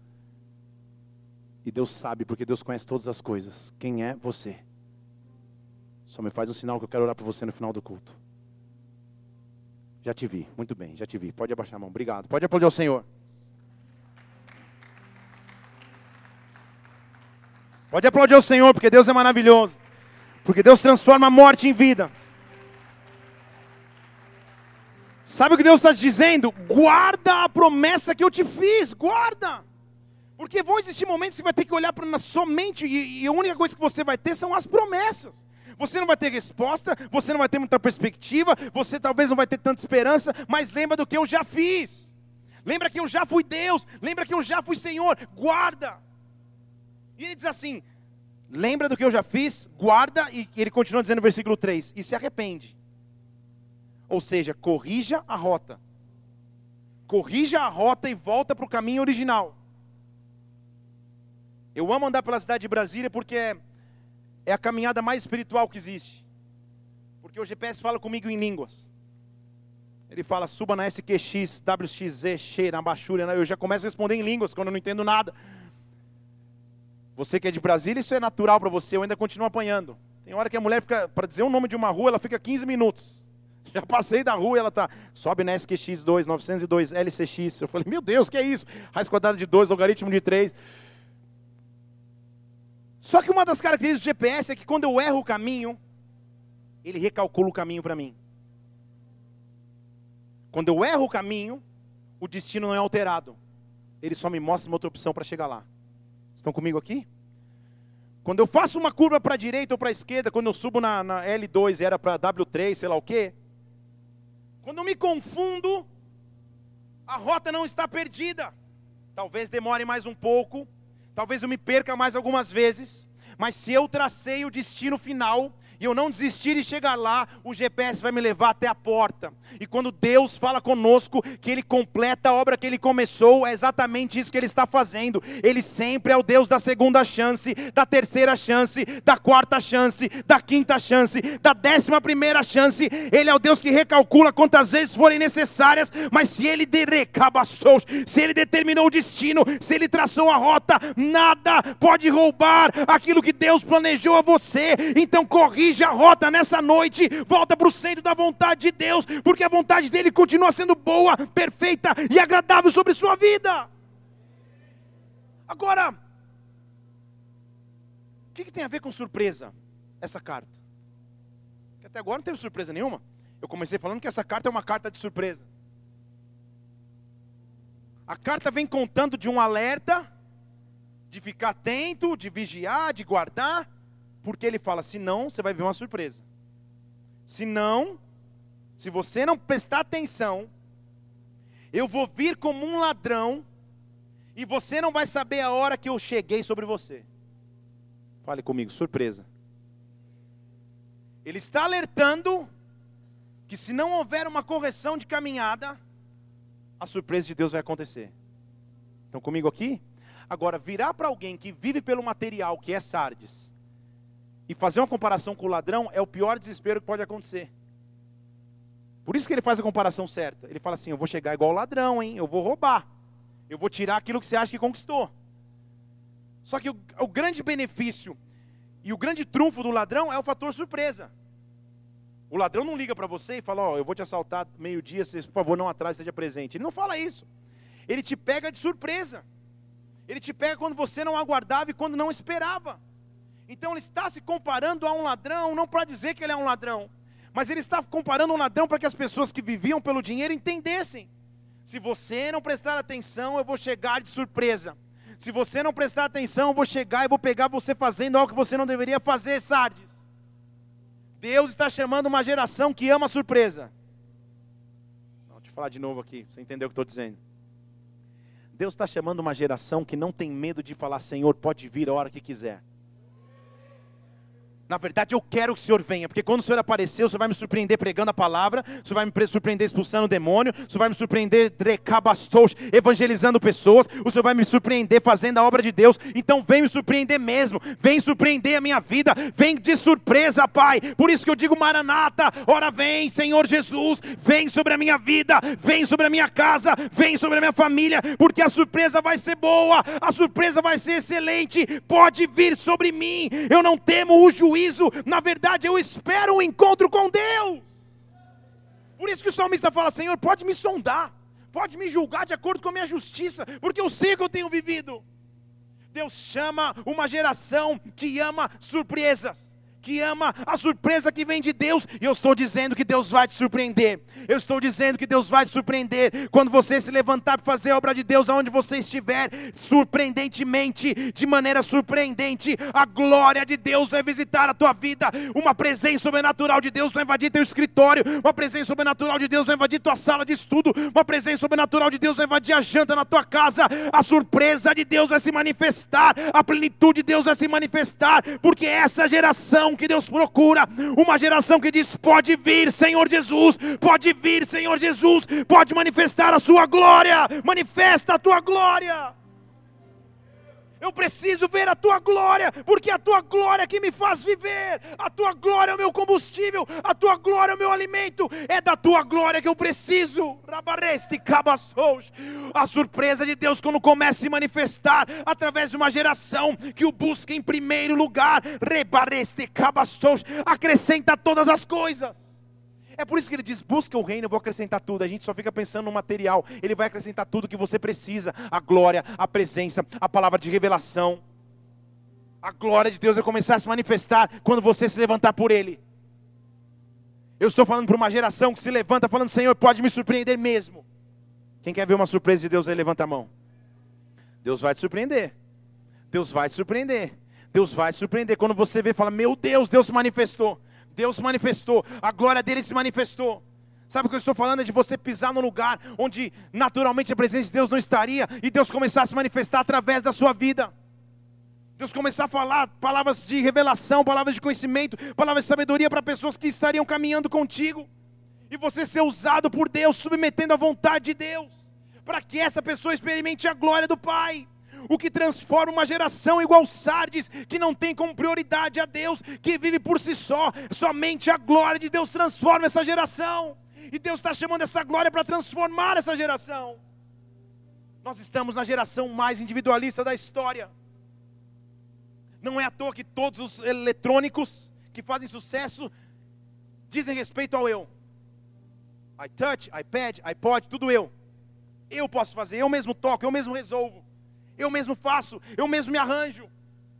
e Deus sabe, porque Deus conhece todas as coisas. Quem é você? Só me faz um sinal que eu quero orar por você no final do culto. Já te vi, muito bem, já te vi. Pode abaixar a mão, obrigado. Pode aplaudir ao Senhor. Pode aplaudir ao Senhor, porque Deus é maravilhoso. Porque Deus transforma a morte em vida. Sabe o que Deus está dizendo? Guarda a promessa que eu te fiz, guarda. Porque vão existir momentos que você vai ter que olhar para somente e, e a única coisa que você vai ter são as promessas. Você não vai ter resposta, você não vai ter muita perspectiva, você talvez não vai ter tanta esperança, mas lembra do que eu já fiz. Lembra que eu já fui Deus, lembra que eu já fui Senhor, guarda. E ele diz assim: lembra do que eu já fiz, guarda, e ele continua dizendo no versículo 3: e se arrepende. Ou seja, corrija a rota. Corrija a rota e volta para o caminho original. Eu amo andar pela cidade de Brasília porque é, é a caminhada mais espiritual que existe. Porque o GPS fala comigo em línguas. Ele fala, suba na SQX, WXZ, Xe, na Bachúria. Eu já começo a responder em línguas quando eu não entendo nada. Você que é de Brasília, isso é natural para você, eu ainda continuo apanhando. Tem hora que a mulher fica, para dizer o nome de uma rua, ela fica 15 minutos. Já passei da rua e ela tá, sobe na SQX2, 902, LCX. Eu falei, meu Deus, que é isso? Raiz quadrada de 2, logaritmo de 3. Só que uma das características do GPS é que quando eu erro o caminho, ele recalcula o caminho para mim. Quando eu erro o caminho, o destino não é alterado. Ele só me mostra uma outra opção para chegar lá. Estão comigo aqui? Quando eu faço uma curva para a direita ou para a esquerda, quando eu subo na, na L2 era para W3, sei lá o quê. Quando me confundo, a rota não está perdida. Talvez demore mais um pouco, talvez eu me perca mais algumas vezes, mas se eu tracei o destino final, e eu não desistir e chegar lá, o GPS vai me levar até a porta. E quando Deus fala conosco que Ele completa a obra que Ele começou, é exatamente isso que Ele está fazendo. Ele sempre é o Deus da segunda chance, da terceira chance, da quarta chance, da quinta chance, da décima primeira chance. Ele é o Deus que recalcula quantas vezes forem necessárias, mas se Ele derecabaçou, se Ele determinou o destino, se Ele traçou a rota, nada pode roubar aquilo que Deus planejou a você. Então corrija corrija a rota nessa noite, volta para o centro da vontade de Deus, porque a vontade dele continua sendo boa, perfeita e agradável sobre sua vida. Agora, o que, que tem a ver com surpresa essa carta? Que até agora não teve surpresa nenhuma. Eu comecei falando que essa carta é uma carta de surpresa. A carta vem contando de um alerta, de ficar atento, de vigiar, de guardar. Porque ele fala: se não, você vai ver uma surpresa. Se não, se você não prestar atenção, eu vou vir como um ladrão e você não vai saber a hora que eu cheguei sobre você. Fale comigo, surpresa. Ele está alertando que se não houver uma correção de caminhada, a surpresa de Deus vai acontecer. Estão comigo aqui? Agora, virar para alguém que vive pelo material, que é Sardes, e fazer uma comparação com o ladrão é o pior desespero que pode acontecer. Por isso que ele faz a comparação certa. Ele fala assim: eu vou chegar igual o ladrão, hein? Eu vou roubar. Eu vou tirar aquilo que você acha que conquistou. Só que o, o grande benefício e o grande trunfo do ladrão é o fator surpresa. O ladrão não liga para você e fala: Ó, oh, eu vou te assaltar meio-dia, por favor, não atrás, esteja presente. Ele não fala isso. Ele te pega de surpresa. Ele te pega quando você não aguardava e quando não esperava. Então ele está se comparando a um ladrão, não para dizer que ele é um ladrão, mas ele está comparando um ladrão para que as pessoas que viviam pelo dinheiro entendessem. Se você não prestar atenção, eu vou chegar de surpresa. Se você não prestar atenção, eu vou chegar e vou pegar você fazendo algo que você não deveria fazer, Sardes. Deus está chamando uma geração que ama surpresa. Vou te falar de novo aqui, você entendeu o que estou dizendo. Deus está chamando uma geração que não tem medo de falar, Senhor, pode vir a hora que quiser. Na verdade, eu quero que o Senhor venha, porque quando o Senhor aparecer, o Senhor vai me surpreender pregando a palavra, o Senhor vai me surpreender expulsando o demônio, o Senhor vai me surpreender evangelizando pessoas, o Senhor vai me surpreender fazendo a obra de Deus. Então, vem me surpreender mesmo, vem surpreender a minha vida, vem de surpresa, Pai. Por isso que eu digo, Maranata, ora vem, Senhor Jesus, vem sobre a minha vida, vem sobre a minha casa, vem sobre a minha família, porque a surpresa vai ser boa, a surpresa vai ser excelente. Pode vir sobre mim, eu não temo o juízo juízo, na verdade eu espero um encontro com Deus. Por isso que o salmista fala: Senhor, pode me sondar, pode me julgar de acordo com a minha justiça, porque eu sei que eu tenho vivido. Deus chama uma geração que ama surpresas que ama a surpresa que vem de Deus, e eu estou dizendo que Deus vai te surpreender. Eu estou dizendo que Deus vai te surpreender quando você se levantar para fazer a obra de Deus aonde você estiver, surpreendentemente, de maneira surpreendente, a glória de Deus vai visitar a tua vida. Uma presença sobrenatural de Deus vai invadir teu escritório, uma presença sobrenatural de Deus vai invadir tua sala de estudo, uma presença sobrenatural de Deus vai invadir a janta na tua casa. A surpresa de Deus vai se manifestar, a plenitude de Deus vai se manifestar, porque essa geração que Deus procura, uma geração que diz: pode vir, Senhor Jesus, pode vir, Senhor Jesus, pode manifestar a sua glória, manifesta a tua glória. Eu preciso ver a tua glória, porque a tua glória é que me faz viver. A tua glória é o meu combustível, a tua glória é o meu alimento. É da tua glória que eu preciso. A surpresa de Deus quando começa a se manifestar através de uma geração que o busca em primeiro lugar. Acrescenta todas as coisas. É por isso que ele diz: busca o reino, eu vou acrescentar tudo. A gente só fica pensando no material. Ele vai acrescentar tudo que você precisa: a glória, a presença, a palavra de revelação. A glória de Deus vai começar a se manifestar quando você se levantar por Ele. Eu estou falando para uma geração que se levanta falando: Senhor, pode me surpreender mesmo. Quem quer ver uma surpresa de Deus aí, levanta a mão. Deus vai te surpreender. Deus vai te surpreender. Deus vai te surpreender. Quando você vê, fala: Meu Deus, Deus se manifestou. Deus manifestou, a glória dele se manifestou. Sabe o que eu estou falando? É de você pisar num lugar onde naturalmente a presença de Deus não estaria e Deus começar a se manifestar através da sua vida. Deus começar a falar palavras de revelação, palavras de conhecimento, palavras de sabedoria para pessoas que estariam caminhando contigo. E você ser usado por Deus, submetendo à vontade de Deus, para que essa pessoa experimente a glória do Pai o que transforma uma geração igual Sardes, que não tem como prioridade a Deus, que vive por si só, somente a glória de Deus transforma essa geração, e Deus está chamando essa glória para transformar essa geração. Nós estamos na geração mais individualista da história. Não é à toa que todos os eletrônicos que fazem sucesso dizem respeito ao eu. iTouch, iPad, iPod, tudo eu. Eu posso fazer, eu mesmo toco, eu mesmo resolvo eu mesmo faço, eu mesmo me arranjo.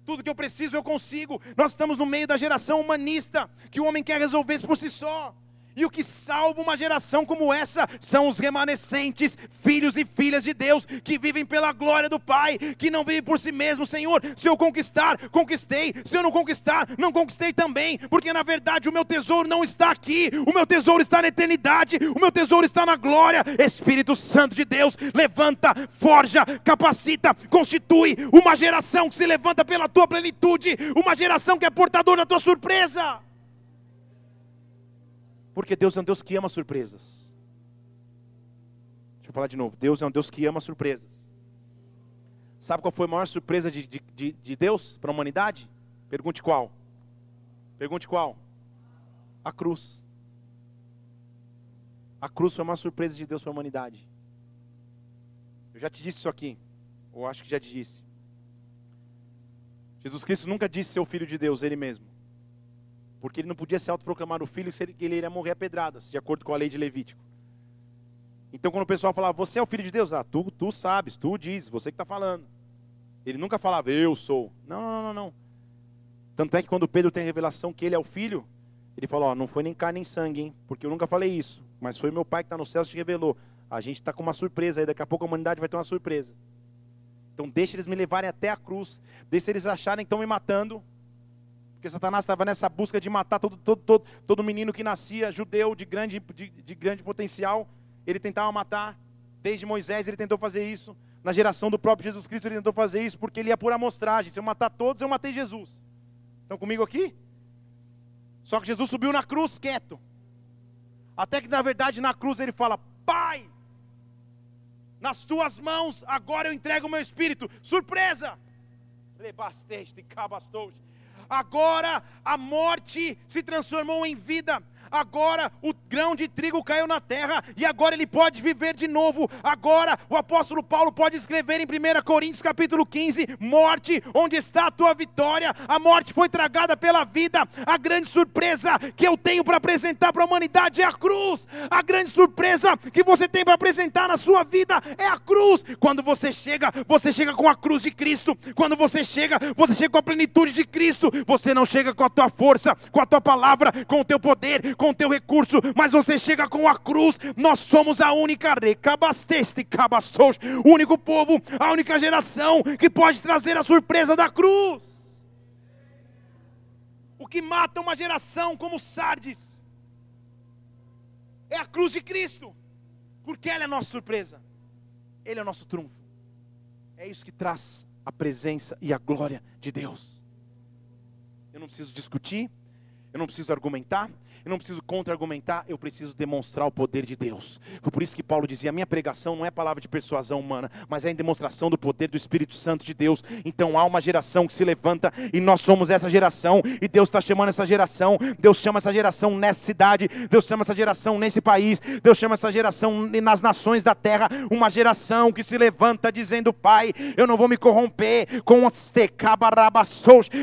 Tudo que eu preciso eu consigo. Nós estamos no meio da geração humanista, que o homem quer resolver isso por si só. E o que salva uma geração como essa são os remanescentes, filhos e filhas de Deus, que vivem pela glória do Pai, que não vivem por si mesmos, Senhor. Se eu conquistar, conquistei. Se eu não conquistar, não conquistei também, porque na verdade o meu tesouro não está aqui, o meu tesouro está na eternidade, o meu tesouro está na glória. Espírito Santo de Deus, levanta, forja, capacita, constitui uma geração que se levanta pela tua plenitude, uma geração que é portadora da tua surpresa. Porque Deus é um Deus que ama surpresas. Deixa eu falar de novo. Deus é um Deus que ama surpresas. Sabe qual foi a maior surpresa de, de, de Deus para a humanidade? Pergunte qual. Pergunte qual. A cruz. A cruz foi a maior surpresa de Deus para a humanidade. Eu já te disse isso aqui. Ou acho que já te disse. Jesus Cristo nunca disse ser o filho de Deus, ele mesmo. Porque ele não podia se autoproclamar o filho, que ele iria morrer a pedradas, de acordo com a lei de Levítico. Então, quando o pessoal falava, você é o filho de Deus, ah, tu, tu sabes, tu dizes, você que está falando. Ele nunca falava, eu sou. Não, não, não, não. Tanto é que quando Pedro tem a revelação que ele é o filho, ele falou, não foi nem carne nem sangue, hein? Porque eu nunca falei isso. Mas foi meu pai que está no céu que te revelou. A gente está com uma surpresa aí, daqui a pouco a humanidade vai ter uma surpresa. Então deixa eles me levarem até a cruz. Deixa eles acharem que estão me matando. Porque Satanás estava nessa busca de matar todo, todo, todo, todo menino que nascia judeu de grande, de, de grande potencial. Ele tentava matar. Desde Moisés ele tentou fazer isso. Na geração do próprio Jesus Cristo ele tentou fazer isso porque ele ia por amostragem. Se eu matar todos, eu matei Jesus. Estão comigo aqui? Só que Jesus subiu na cruz quieto. Até que na verdade na cruz ele fala: Pai, nas tuas mãos agora eu entrego o meu espírito. Surpresa! Agora a morte se transformou em vida agora o grão de trigo caiu na terra e agora ele pode viver de novo. Agora o apóstolo Paulo pode escrever em 1 Coríntios capítulo 15: Morte, onde está a tua vitória? A morte foi tragada pela vida. A grande surpresa que eu tenho para apresentar para a humanidade é a cruz. A grande surpresa que você tem para apresentar na sua vida é a cruz. Quando você chega, você chega com a cruz de Cristo. Quando você chega, você chega com a plenitude de Cristo. Você não chega com a tua força, com a tua palavra, com o teu poder, com o teu recurso, mas você chega com a cruz. Nós somos a única recabasteste cabastos, o único povo, a única geração que pode trazer a surpresa da cruz. O que mata uma geração como Sardes é a cruz de Cristo, porque ela é a nossa surpresa, Ele é o nosso trunfo. É isso que traz a presença e a glória de Deus. Eu não preciso discutir, eu não preciso argumentar, eu não preciso contra-argumentar, eu preciso demonstrar o poder de Deus. Foi por isso que Paulo dizia: a minha pregação não é palavra de persuasão humana, mas é em demonstração do poder do Espírito Santo de Deus. Então há uma geração que se levanta e nós somos essa geração, e Deus está chamando essa geração, Deus chama essa geração nessa cidade, Deus chama essa geração nesse país, Deus chama essa geração nas nações da terra, uma geração que se levanta dizendo: Pai, eu não vou me corromper com os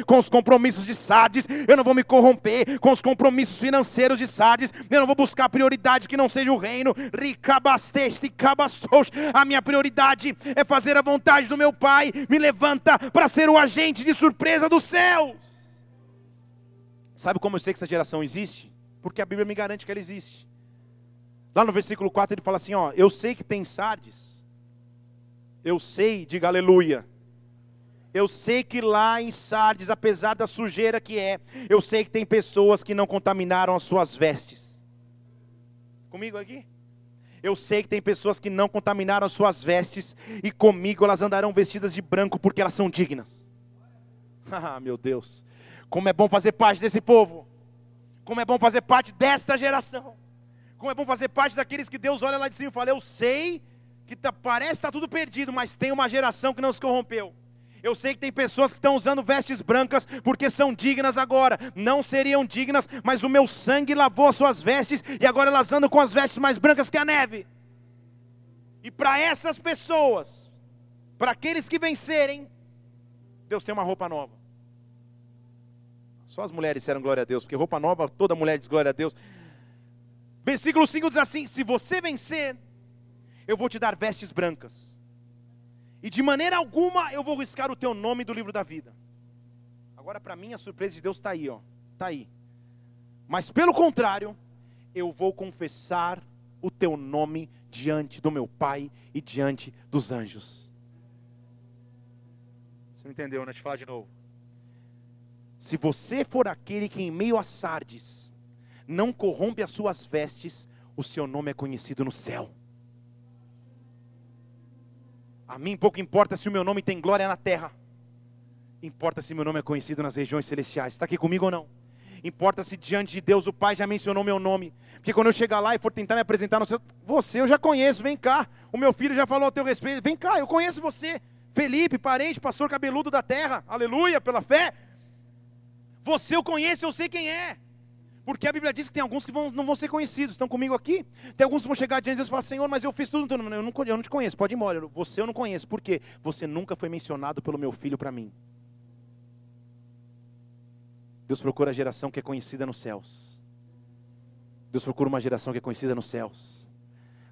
com os compromissos de Sardes, eu não vou me corromper com os compromissos financeiros financeiros de Sardes, eu não vou buscar prioridade que não seja o reino, ricabasteste, cabastos, a minha prioridade é fazer a vontade do meu Pai, me levanta para ser o agente de surpresa dos céus. Sabe como eu sei que essa geração existe? Porque a Bíblia me garante que ela existe. Lá no versículo 4 ele fala assim: Ó, eu sei que tem Sardes, eu sei, diga aleluia, eu sei que lá em Sardes, apesar da sujeira que é, eu sei que tem pessoas que não contaminaram as suas vestes. Comigo aqui? Eu sei que tem pessoas que não contaminaram as suas vestes e comigo elas andarão vestidas de branco porque elas são dignas. Ah, meu Deus. Como é bom fazer parte desse povo. Como é bom fazer parte desta geração. Como é bom fazer parte daqueles que Deus olha lá de cima e fala: Eu sei que tá, parece estar tá tudo perdido, mas tem uma geração que não se corrompeu. Eu sei que tem pessoas que estão usando vestes brancas porque são dignas agora. Não seriam dignas, mas o meu sangue lavou as suas vestes e agora elas andam com as vestes mais brancas que a neve. E para essas pessoas, para aqueles que vencerem, Deus tem uma roupa nova. Só as mulheres disseram glória a Deus, porque roupa nova, toda mulher diz glória a Deus. Versículo 5 diz assim: Se você vencer, eu vou te dar vestes brancas e de maneira alguma eu vou riscar o teu nome do livro da vida. Agora, para mim, a surpresa de Deus está aí, ó. Está aí. Mas pelo contrário, eu vou confessar o teu nome diante do meu Pai e diante dos anjos. Você não entendeu, né? Eu falar de novo. Se você for aquele que em meio a Sardes não corrompe as suas vestes, o seu nome é conhecido no céu. A mim pouco importa se o meu nome tem glória na terra. Importa se meu nome é conhecido nas regiões celestiais. Está aqui comigo ou não? Importa se diante de Deus o Pai já mencionou meu nome. Porque quando eu chegar lá e for tentar me apresentar no você eu já conheço, vem cá. O meu filho já falou a teu respeito, vem cá, eu conheço você. Felipe, parente, pastor cabeludo da terra, aleluia, pela fé. Você eu conheço, eu sei quem é. Porque a Bíblia diz que tem alguns que vão, não vão ser conhecidos. Estão comigo aqui? Tem alguns que vão chegar diante de Deus e falar: Senhor, mas eu fiz tudo. Eu não, eu não te conheço, pode ir embora. Você eu não conheço. Por quê? Você nunca foi mencionado pelo meu filho para mim. Deus procura a geração que é conhecida nos céus. Deus procura uma geração que é conhecida nos céus.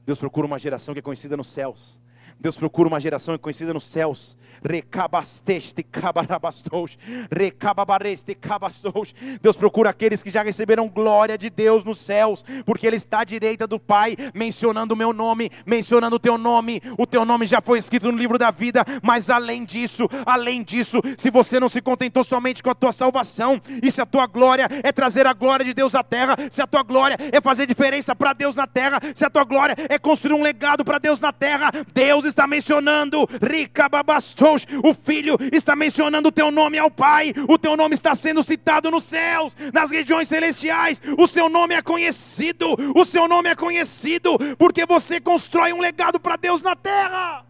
Deus procura uma geração que é conhecida nos céus. Deus procura uma geração conhecida nos céus. Recabasteste cabarabastos. Recababareste cabastos. Deus procura aqueles que já receberam glória de Deus nos céus, porque Ele está à direita do Pai, mencionando o meu nome, mencionando o teu nome. O teu nome já foi escrito no livro da vida, mas além disso, além disso, se você não se contentou somente com a tua salvação, e se a tua glória é trazer a glória de Deus à terra, se a tua glória é fazer diferença para Deus na terra, se a tua glória é construir um legado para Deus na terra, Deus está mencionando, Rica Babastos, o Filho está mencionando o teu nome ao Pai, o teu nome está sendo citado nos céus, nas regiões celestiais, o seu nome é conhecido, o seu nome é conhecido, porque você constrói um legado para Deus na terra.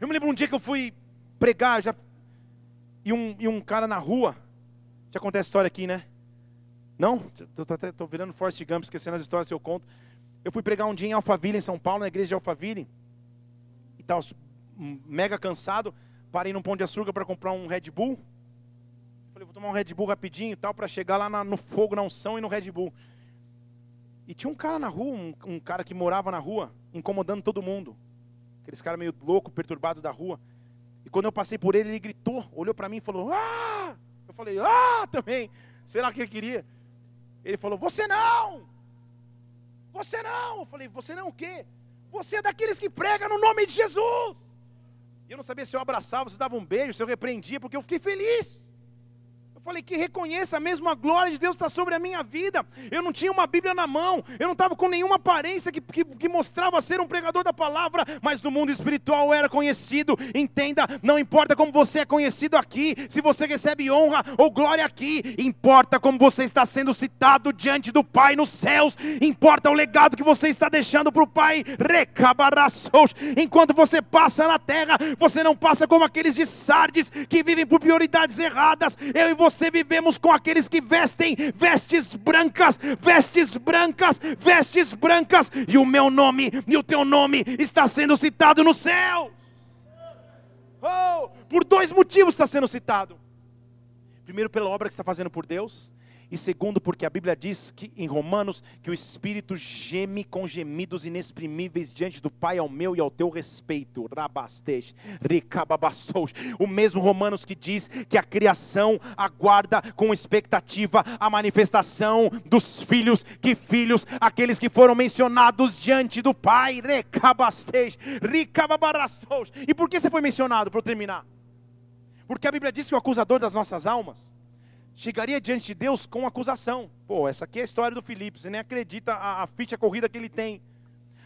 Eu me lembro um dia que eu fui pregar, já, e, um, e um cara na rua, já contei a história aqui, né? Não? Estou virando Forrest Gump, esquecendo as histórias que eu conto. Eu fui pregar um dia em Alphaville, em São Paulo, na igreja de Alphaville. E tal, mega cansado. Parei num pão de açúcar para comprar um Red Bull. Falei, vou tomar um Red Bull rapidinho e tal, para chegar lá na, no fogo, na unção e no Red Bull. E tinha um cara na rua, um, um cara que morava na rua, incomodando todo mundo. Aqueles caras meio louco, perturbado da rua. E quando eu passei por ele, ele gritou, olhou para mim e falou: Ah! Eu falei: Ah! Também. Será que ele queria? Ele falou: Você não! Você não! Eu falei: Você não o quê? Você é daqueles que prega no nome de Jesus. E eu não sabia se eu abraçava, se dava um beijo, se eu repreendia, porque eu fiquei feliz. Falei que reconheça mesmo a glória de Deus está sobre a minha vida. Eu não tinha uma Bíblia na mão, eu não estava com nenhuma aparência que, que, que, mostrava ser um pregador da palavra, mas no mundo espiritual eu era conhecido. Entenda, não importa como você é conhecido aqui, se você recebe honra ou glória aqui, importa como você está sendo citado diante do Pai nos céus, importa o legado que você está deixando para o Pai. Recabaraços. Enquanto você passa na terra, você não passa como aqueles de Sardes que vivem por prioridades erradas. Eu e você vivemos com aqueles que vestem vestes brancas, vestes brancas, vestes brancas, e o meu nome e o teu nome está sendo citado no céu. Oh, por dois motivos está sendo citado. Primeiro, pela obra que está fazendo por Deus, e segundo, porque a Bíblia diz que em Romanos que o Espírito geme com gemidos inexprimíveis diante do Pai ao meu e ao teu respeito. Rabastej, ricababastos. O mesmo Romanos que diz que a criação aguarda com expectativa a manifestação dos filhos, que filhos, aqueles que foram mencionados diante do Pai. Recabastej, ricababarastos. E por que você foi mencionado? Para eu terminar. Porque a Bíblia diz que o acusador das nossas almas chegaria diante de Deus com acusação. Pô, essa aqui é a história do Filipe, você nem acredita a, a ficha corrida que ele tem.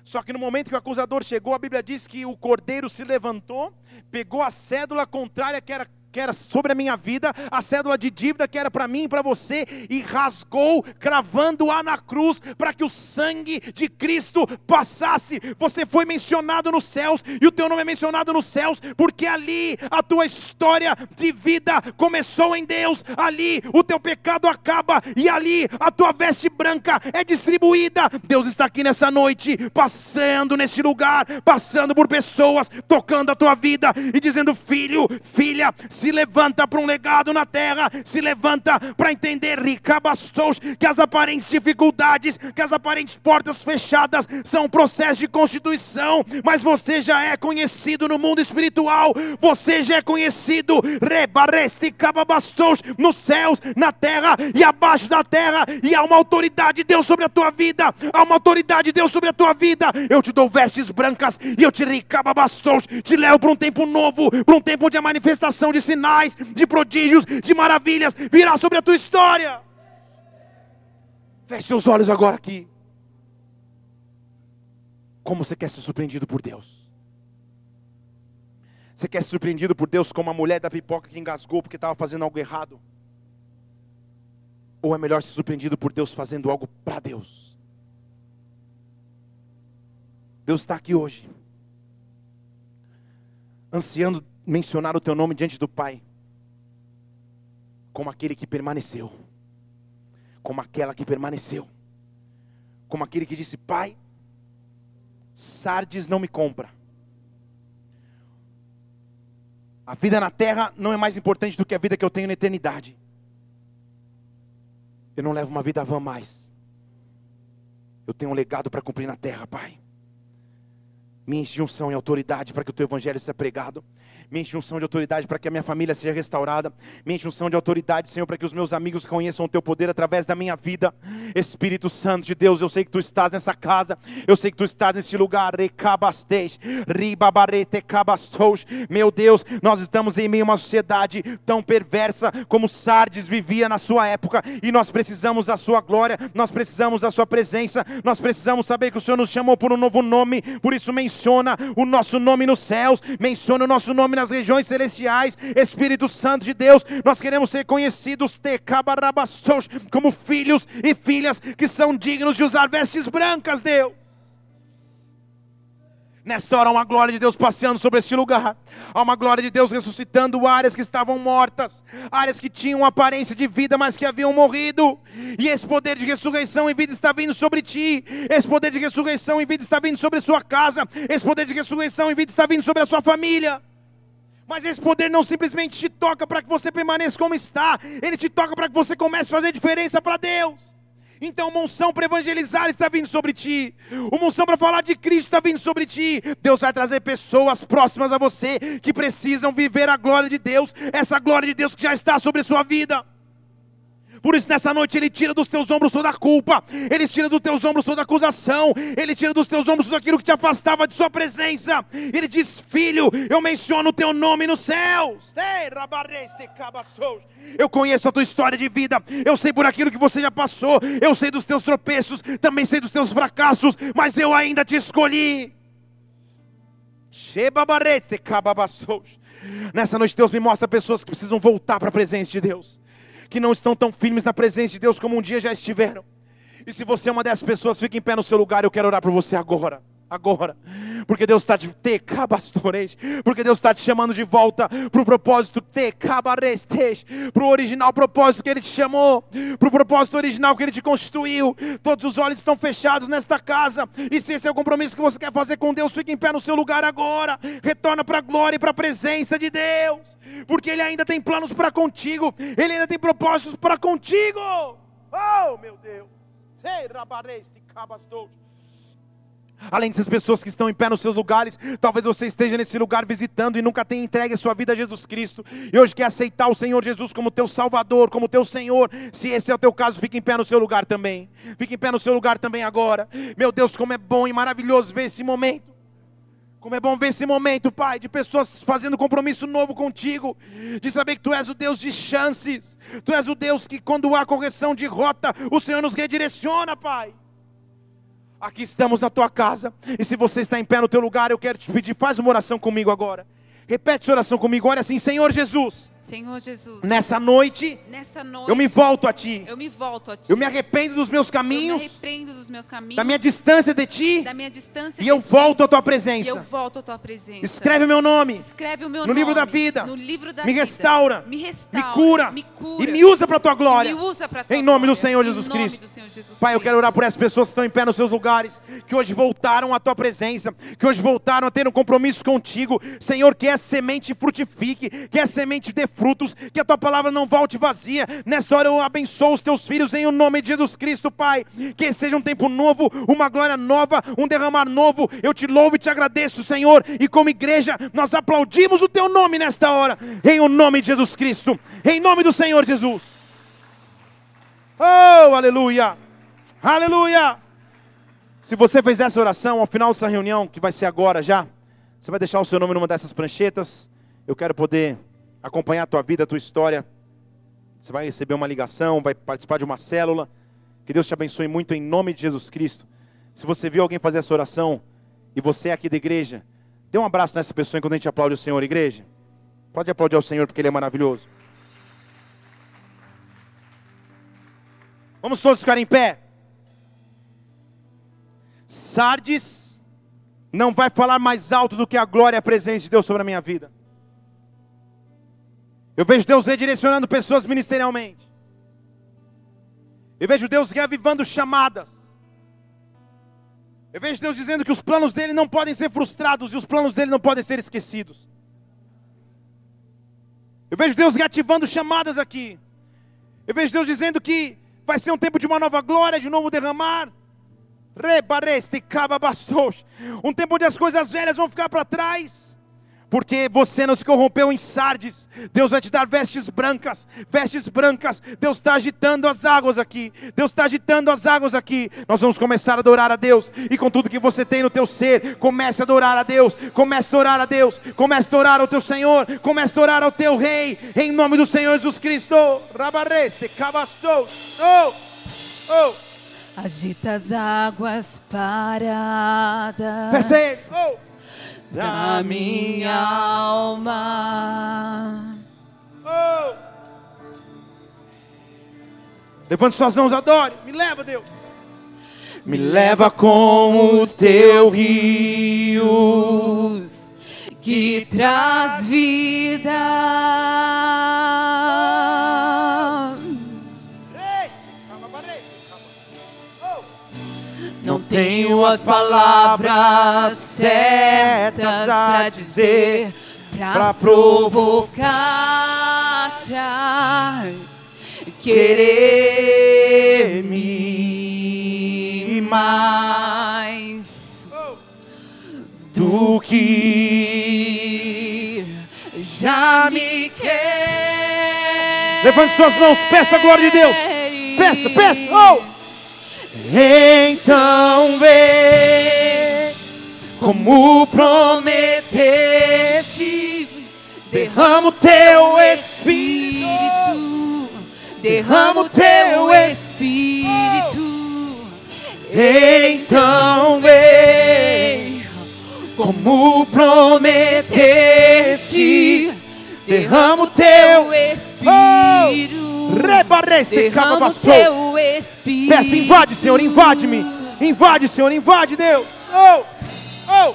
Só que no momento que o acusador chegou, a Bíblia diz que o cordeiro se levantou, pegou a cédula contrária que era que era sobre a minha vida, a cédula de dívida que era para mim e para você, e rasgou, cravando-a na cruz, para que o sangue de Cristo passasse. Você foi mencionado nos céus, e o teu nome é mencionado nos céus, porque ali a tua história de vida começou em Deus, ali o teu pecado acaba, e ali a tua veste branca é distribuída. Deus está aqui nessa noite, passando nesse lugar, passando por pessoas, tocando a tua vida e dizendo: Filho, filha, se levanta para um legado na terra, se levanta para entender, ricabastos, que as aparentes dificuldades, que as aparentes portas fechadas são um processo de constituição, mas você já é conhecido no mundo espiritual, você já é conhecido, rebareste cababastos, nos céus, na terra e abaixo da terra, e há uma autoridade de Deus sobre a tua vida, há uma autoridade de Deus sobre a tua vida. Eu te dou vestes brancas e eu te ricababastos, te levo para um tempo novo, para um tempo de manifestação de sinais, de prodígios, de maravilhas virá sobre a tua história. Feche seus olhos agora aqui. Como você quer ser surpreendido por Deus? Você quer ser surpreendido por Deus como a mulher da pipoca que engasgou porque estava fazendo algo errado? Ou é melhor ser surpreendido por Deus fazendo algo para Deus? Deus está aqui hoje, ansiando mencionar o teu nome diante do Pai, como aquele que permaneceu, como aquela que permaneceu, como aquele que disse: Pai, Sardes não me compra. A vida na terra não é mais importante do que a vida que eu tenho na eternidade. Eu não levo uma vida vã mais. Eu tenho um legado para cumprir na terra, Pai. Me enche e autoridade para que o teu evangelho seja pregado Me enche unção de autoridade para que a minha família seja restaurada. Me enche unção de autoridade, Senhor, para que os meus amigos conheçam o teu poder através da minha vida. Espírito Santo de Deus, eu sei que tu estás nessa casa. Eu sei que tu estás nesse lugar. Meu Deus, nós estamos em meio a uma sociedade tão perversa como Sardes vivia na sua época. E nós precisamos da sua glória. Nós precisamos da sua presença. Nós precisamos saber que o Senhor nos chamou por um novo nome. Por isso menciona o nosso nome nos céus. Menciona o nosso nome nas regiões celestiais, Espírito Santo de Deus, nós queremos ser conhecidos como filhos e filhas que são dignos de usar vestes brancas, Deus. Nesta hora há uma glória de Deus passeando sobre este lugar. Há uma glória de Deus ressuscitando áreas que estavam mortas, áreas que tinham aparência de vida, mas que haviam morrido. E esse poder de ressurreição e vida está vindo sobre ti. Esse poder de ressurreição e vida está vindo sobre a sua casa. Esse poder de ressurreição e vida está vindo sobre a sua família. Mas esse poder não simplesmente te toca para que você permaneça como está, ele te toca para que você comece a fazer diferença para Deus. Então, uma unção para evangelizar está vindo sobre ti, uma unção para falar de Cristo está vindo sobre ti. Deus vai trazer pessoas próximas a você que precisam viver a glória de Deus, essa glória de Deus que já está sobre a sua vida. Por isso, nessa noite, Ele tira dos teus ombros toda a culpa, Ele tira dos teus ombros toda a acusação, Ele tira dos teus ombros tudo aquilo que te afastava de Sua presença. Ele diz: Filho, eu menciono o teu nome nos céus. Eu conheço a tua história de vida, eu sei por aquilo que você já passou, eu sei dos teus tropeços, também sei dos teus fracassos, mas eu ainda te escolhi. Nessa noite, Deus me mostra pessoas que precisam voltar para a presença de Deus que não estão tão firmes na presença de Deus como um dia já estiveram. E se você é uma dessas pessoas, fique em pé no seu lugar, eu quero orar por você agora agora, porque Deus está te porque Deus está te chamando de volta para o propósito para o original propósito que Ele te chamou, para o propósito original que Ele te constituiu. Todos os olhos estão fechados nesta casa, e se esse é o compromisso que você quer fazer com Deus, fique em pé no seu lugar agora, retorna para a glória e para a presença de Deus, porque Ele ainda tem planos para contigo, Ele ainda tem propósitos para contigo. Oh, meu Deus! Ei, rabareste, cabastou. Além dessas pessoas que estão em pé nos seus lugares, talvez você esteja nesse lugar visitando e nunca tenha entregue a sua vida a Jesus Cristo. E hoje quer aceitar o Senhor Jesus como teu Salvador, como teu Senhor. Se esse é o teu caso, fique em pé no seu lugar também. Fique em pé no seu lugar também agora. Meu Deus, como é bom e maravilhoso ver esse momento. Como é bom ver esse momento, Pai, de pessoas fazendo compromisso novo contigo, de saber que Tu és o Deus de chances, Tu és o Deus que, quando há correção de rota, o Senhor nos redireciona, Pai. Aqui estamos na tua casa. E se você está em pé no teu lugar, eu quero te pedir, faz uma oração comigo agora. Repete essa oração comigo. Olha assim, Senhor Jesus. Senhor Jesus. Nessa noite, nessa noite, eu me volto a ti. Eu me volto a ti. Eu me arrependo dos meus caminhos. Eu me arrependo dos meus caminhos. Da minha distância de ti. Da minha distância e eu ti, volto à tua presença. Eu volto à tua presença. Escreve o meu nome. Escreve o meu no nome. livro da vida. No livro da me vida. Restaura, me restaura. Me cura. Me cura. E me usa para tua glória. Me usa para tua Em nome glória. do Senhor Jesus Cristo. Senhor Jesus Pai, eu quero orar por essas pessoas que estão em pé nos seus lugares, que hoje voltaram à tua presença, que hoje voltaram a ter um compromisso contigo. Senhor, que essa semente frutifique, que essa semente dê frutos, que a tua palavra não volte vazia. Nesta hora eu abençoo os teus filhos em o nome de Jesus Cristo, Pai. Que seja um tempo novo, uma glória nova, um derramar novo. Eu te louvo e te agradeço, Senhor. E como igreja, nós aplaudimos o teu nome nesta hora, em o nome de Jesus Cristo, em nome do Senhor Jesus. Oh, aleluia! Aleluia! Se você fez essa oração ao final dessa reunião, que vai ser agora já, você vai deixar o seu nome numa dessas pranchetas. Eu quero poder acompanhar a tua vida, a tua história. Você vai receber uma ligação, vai participar de uma célula. Que Deus te abençoe muito em nome de Jesus Cristo. Se você viu alguém fazer essa oração e você é aqui da igreja, dê um abraço nessa pessoa enquanto a gente aplaude o Senhor, igreja. Pode aplaudir ao Senhor porque Ele é maravilhoso. Vamos todos ficar em pé. Sardes não vai falar mais alto do que a glória e a presença de Deus sobre a minha vida. Eu vejo Deus redirecionando pessoas ministerialmente. Eu vejo Deus reavivando chamadas. Eu vejo Deus dizendo que os planos dele não podem ser frustrados e os planos dele não podem ser esquecidos. Eu vejo Deus reativando chamadas aqui. Eu vejo Deus dizendo que vai ser um tempo de uma nova glória, de um novo derramar. Um tempo onde as coisas velhas vão ficar para trás porque você não se corrompeu em Sardes. Deus vai te dar vestes brancas, vestes brancas. Deus está agitando as águas aqui. Deus está agitando as águas aqui. Nós vamos começar a adorar a Deus. E com tudo que você tem no teu ser, comece a adorar a Deus. Comece a adorar a Deus. Comece a adorar ao teu Senhor. Comece a adorar ao teu Rei. Em nome do Senhor Jesus Cristo. Rabareste, cabastou. Oh, oh. Agita as águas paradas. Ele. Oh. Da minha alma. Oh. Levante suas mãos, adore. Me leva, Deus. Me leva com os teus rios. que traz vida. Não tenho as palavras certas pra dizer, pra provocar-te a querer-me mais do que já me quer. Levante suas mãos, peça a glória de Deus. Peça, peça. Oh! Então vem, como prometeste, derrama o teu espírito, derrama o teu espírito. Então vem, como prometeste, derrama o teu espírito. Derrama o teu espírito. Peça, invade, Senhor, invade-me. Invade, Senhor, invade, Deus. Oh, oh.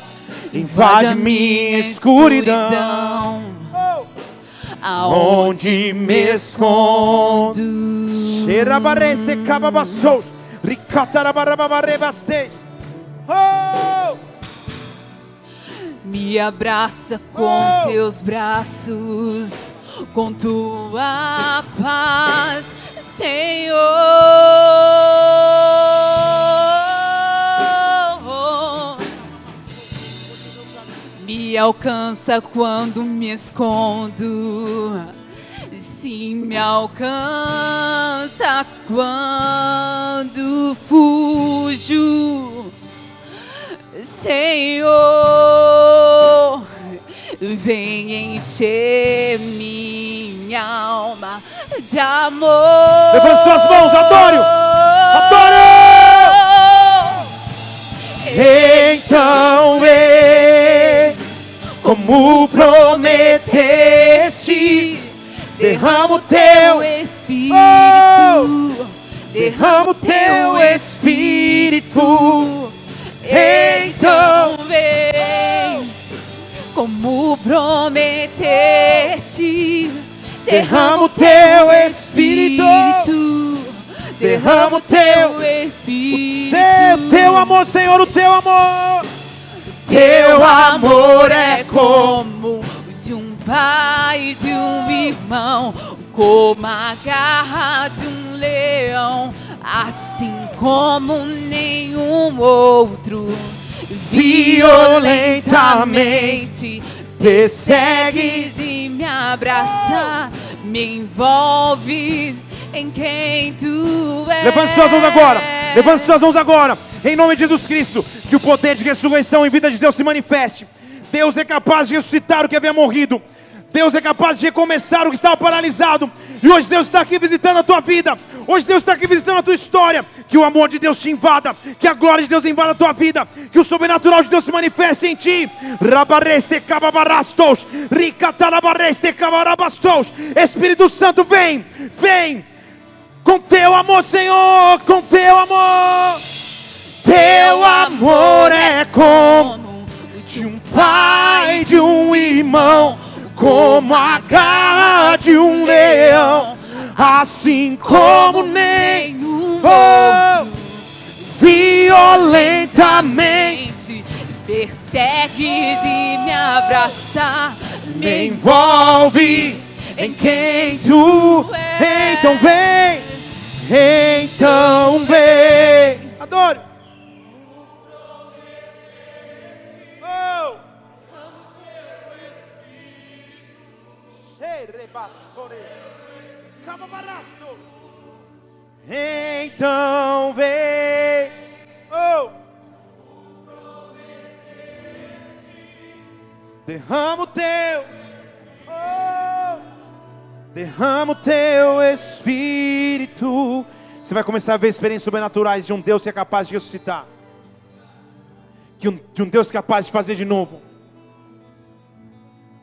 Invade minha escuridão. Oh. Onde me escondo. Xerabareste, cababastou. Ricatarabarabarabaste. Oh. Me abraça com Oh! teus braços, com tua paz, Senhor. Me alcança quando me escondo. Se me alcanças quando fujo. Senhor, vem encher minha alma de amor. Levante suas mãos, adore-o. Então vem, como prometeste, derrama o teu espírito, derrama o teu espírito. Derrama o teu espírito. derrama o teu espírito, Teu, teu amor, Senhor, o teu amor. Teu amor é como de um pai, de um irmão, como a garra de um leão, assim como nenhum outro. Violentamente persegues e me abraça, me envolve em quem tu és. Levante suas mãos agora. Levante suas mãos agora. Em nome de Jesus Cristo. Que o poder de ressurreição em vida de Deus se manifeste. Deus é capaz de ressuscitar o que havia morrido. Deus é capaz de recomeçar o que estava paralisado. E hoje Deus está aqui visitando a tua vida. Hoje Deus está aqui visitando a tua história. Que o amor de Deus te invada. Que a glória de Deus invada a tua vida. Que o sobrenatural de Deus se manifeste em ti. Rabareste. Espírito Santo, vem. Vem. Com teu amor, Senhor. Com teu amor. Teu amor é como de um pai, de um irmão, como a garra de um leão, assim como nenhum outro. violentamente Persegues e me abraça, me me envolve em quem tu és. Então vem, então vem. Adoro. Então vem. Oh. Derrama o teu. Oh. Derrama o teu espírito. Você vai começar a ver experiências sobrenaturais de um Deus que é capaz de ressuscitar. De um, de um Deus capaz de fazer de novo.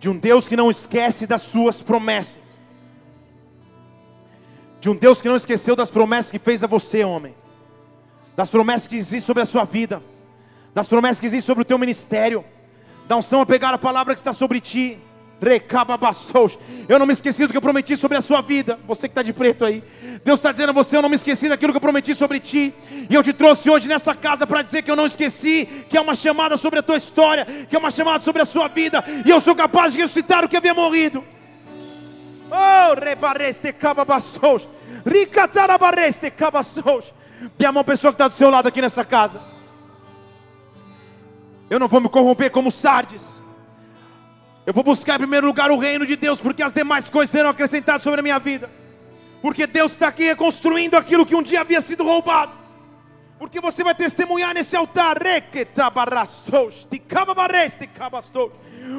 De um Deus que não esquece das suas promessas. De um Deus que não esqueceu das promessas que fez a você, homem. Das promessas que existem sobre a sua vida. Das promessas que existem sobre o teu ministério. Da unção a pegar a palavra que está sobre ti. Eu não me esqueci do que eu prometi sobre a sua vida. Você que está de preto aí. Deus está dizendo a você: Eu não me esqueci daquilo que eu prometi sobre ti. E eu te trouxe hoje nessa casa para dizer que eu não esqueci. Que é uma chamada sobre a tua história. Que é uma chamada sobre a sua vida. E eu sou capaz de ressuscitar o que havia morrido. Oh, rebareste cababassos. Ricatarabareste cabassos. Dê a mão pessoa que está do seu lado aqui nessa casa. Eu não vou me corromper como Sardes. Eu vou buscar em primeiro lugar o reino de Deus, porque as demais coisas serão acrescentadas sobre a minha vida. Porque Deus está aqui reconstruindo aquilo que um dia havia sido roubado. Porque você vai testemunhar nesse altar.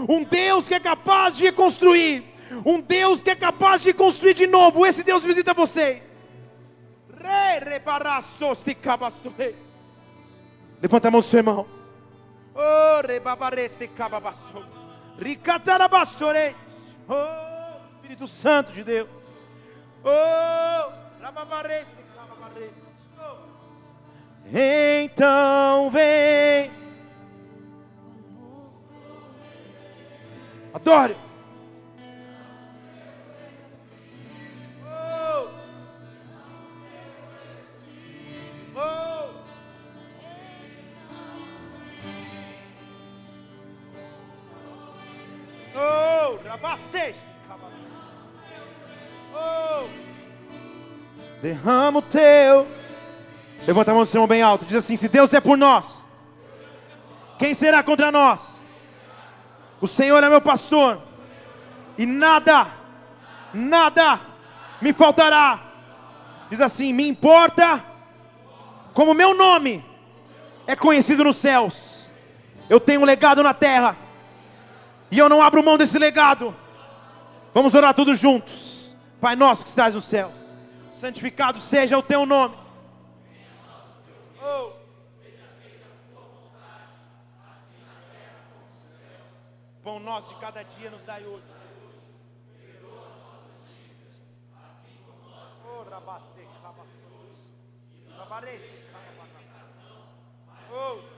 Um Deus que é capaz de reconstruir. Um Deus que é capaz de construir de novo. Esse Deus visita vocês. Levanta a mão do seu irmão. Oh, Ricatarabastore. Oh, Espírito Santo de Deus. Oh, oh. Então vem. Adore. Oh, rabasteste. Oh. Derrama o teu. Levanta a mão do Senhor bem alto. Diz assim: Se Deus é por nós, quem será contra nós? O Senhor é meu pastor, e nada, nada me faltará. Diz assim: Me importa, como meu nome é conhecido nos céus, eu tenho um legado na terra e eu não abro mão desse legado. Vamos orar todos juntos. Pai nosso que estás nos céus, santificado seja o teu nome. Oh. Pão nosso de cada dia nos dai hoje. Oh.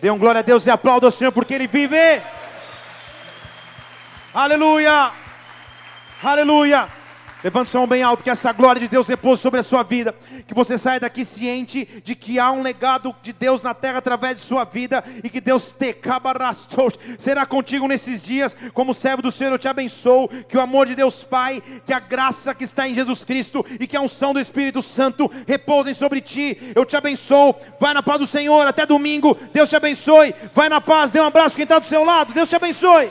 Dê um glória a Deus e aplauda o Senhor porque Ele vive. Aleluia. Aleluia. Levante sua mão bem alto, que essa glória de Deus repouse sobre a sua vida. Que você saia daqui ciente de que há um legado de Deus na terra através de sua vida. E que Deus te cabarastou. Será contigo nesses dias. Como servo do Senhor, eu te abençoo. Que o amor de Deus Pai, que a graça que está em Jesus Cristo e que a unção do Espírito Santo repousem sobre ti. Eu te abençoo. Vai na paz do Senhor. Até domingo. Deus te abençoe. Vai na paz. Dê um abraço quem está do seu lado. Deus te abençoe.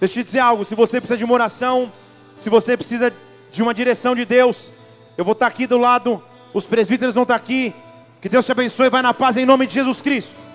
Deixa eu te dizer algo: se você precisa de uma oração, se você precisa de uma direção de Deus, eu vou estar aqui do lado, os presbíteros vão estar aqui. Que Deus te abençoe, vai na paz em nome de Jesus Cristo.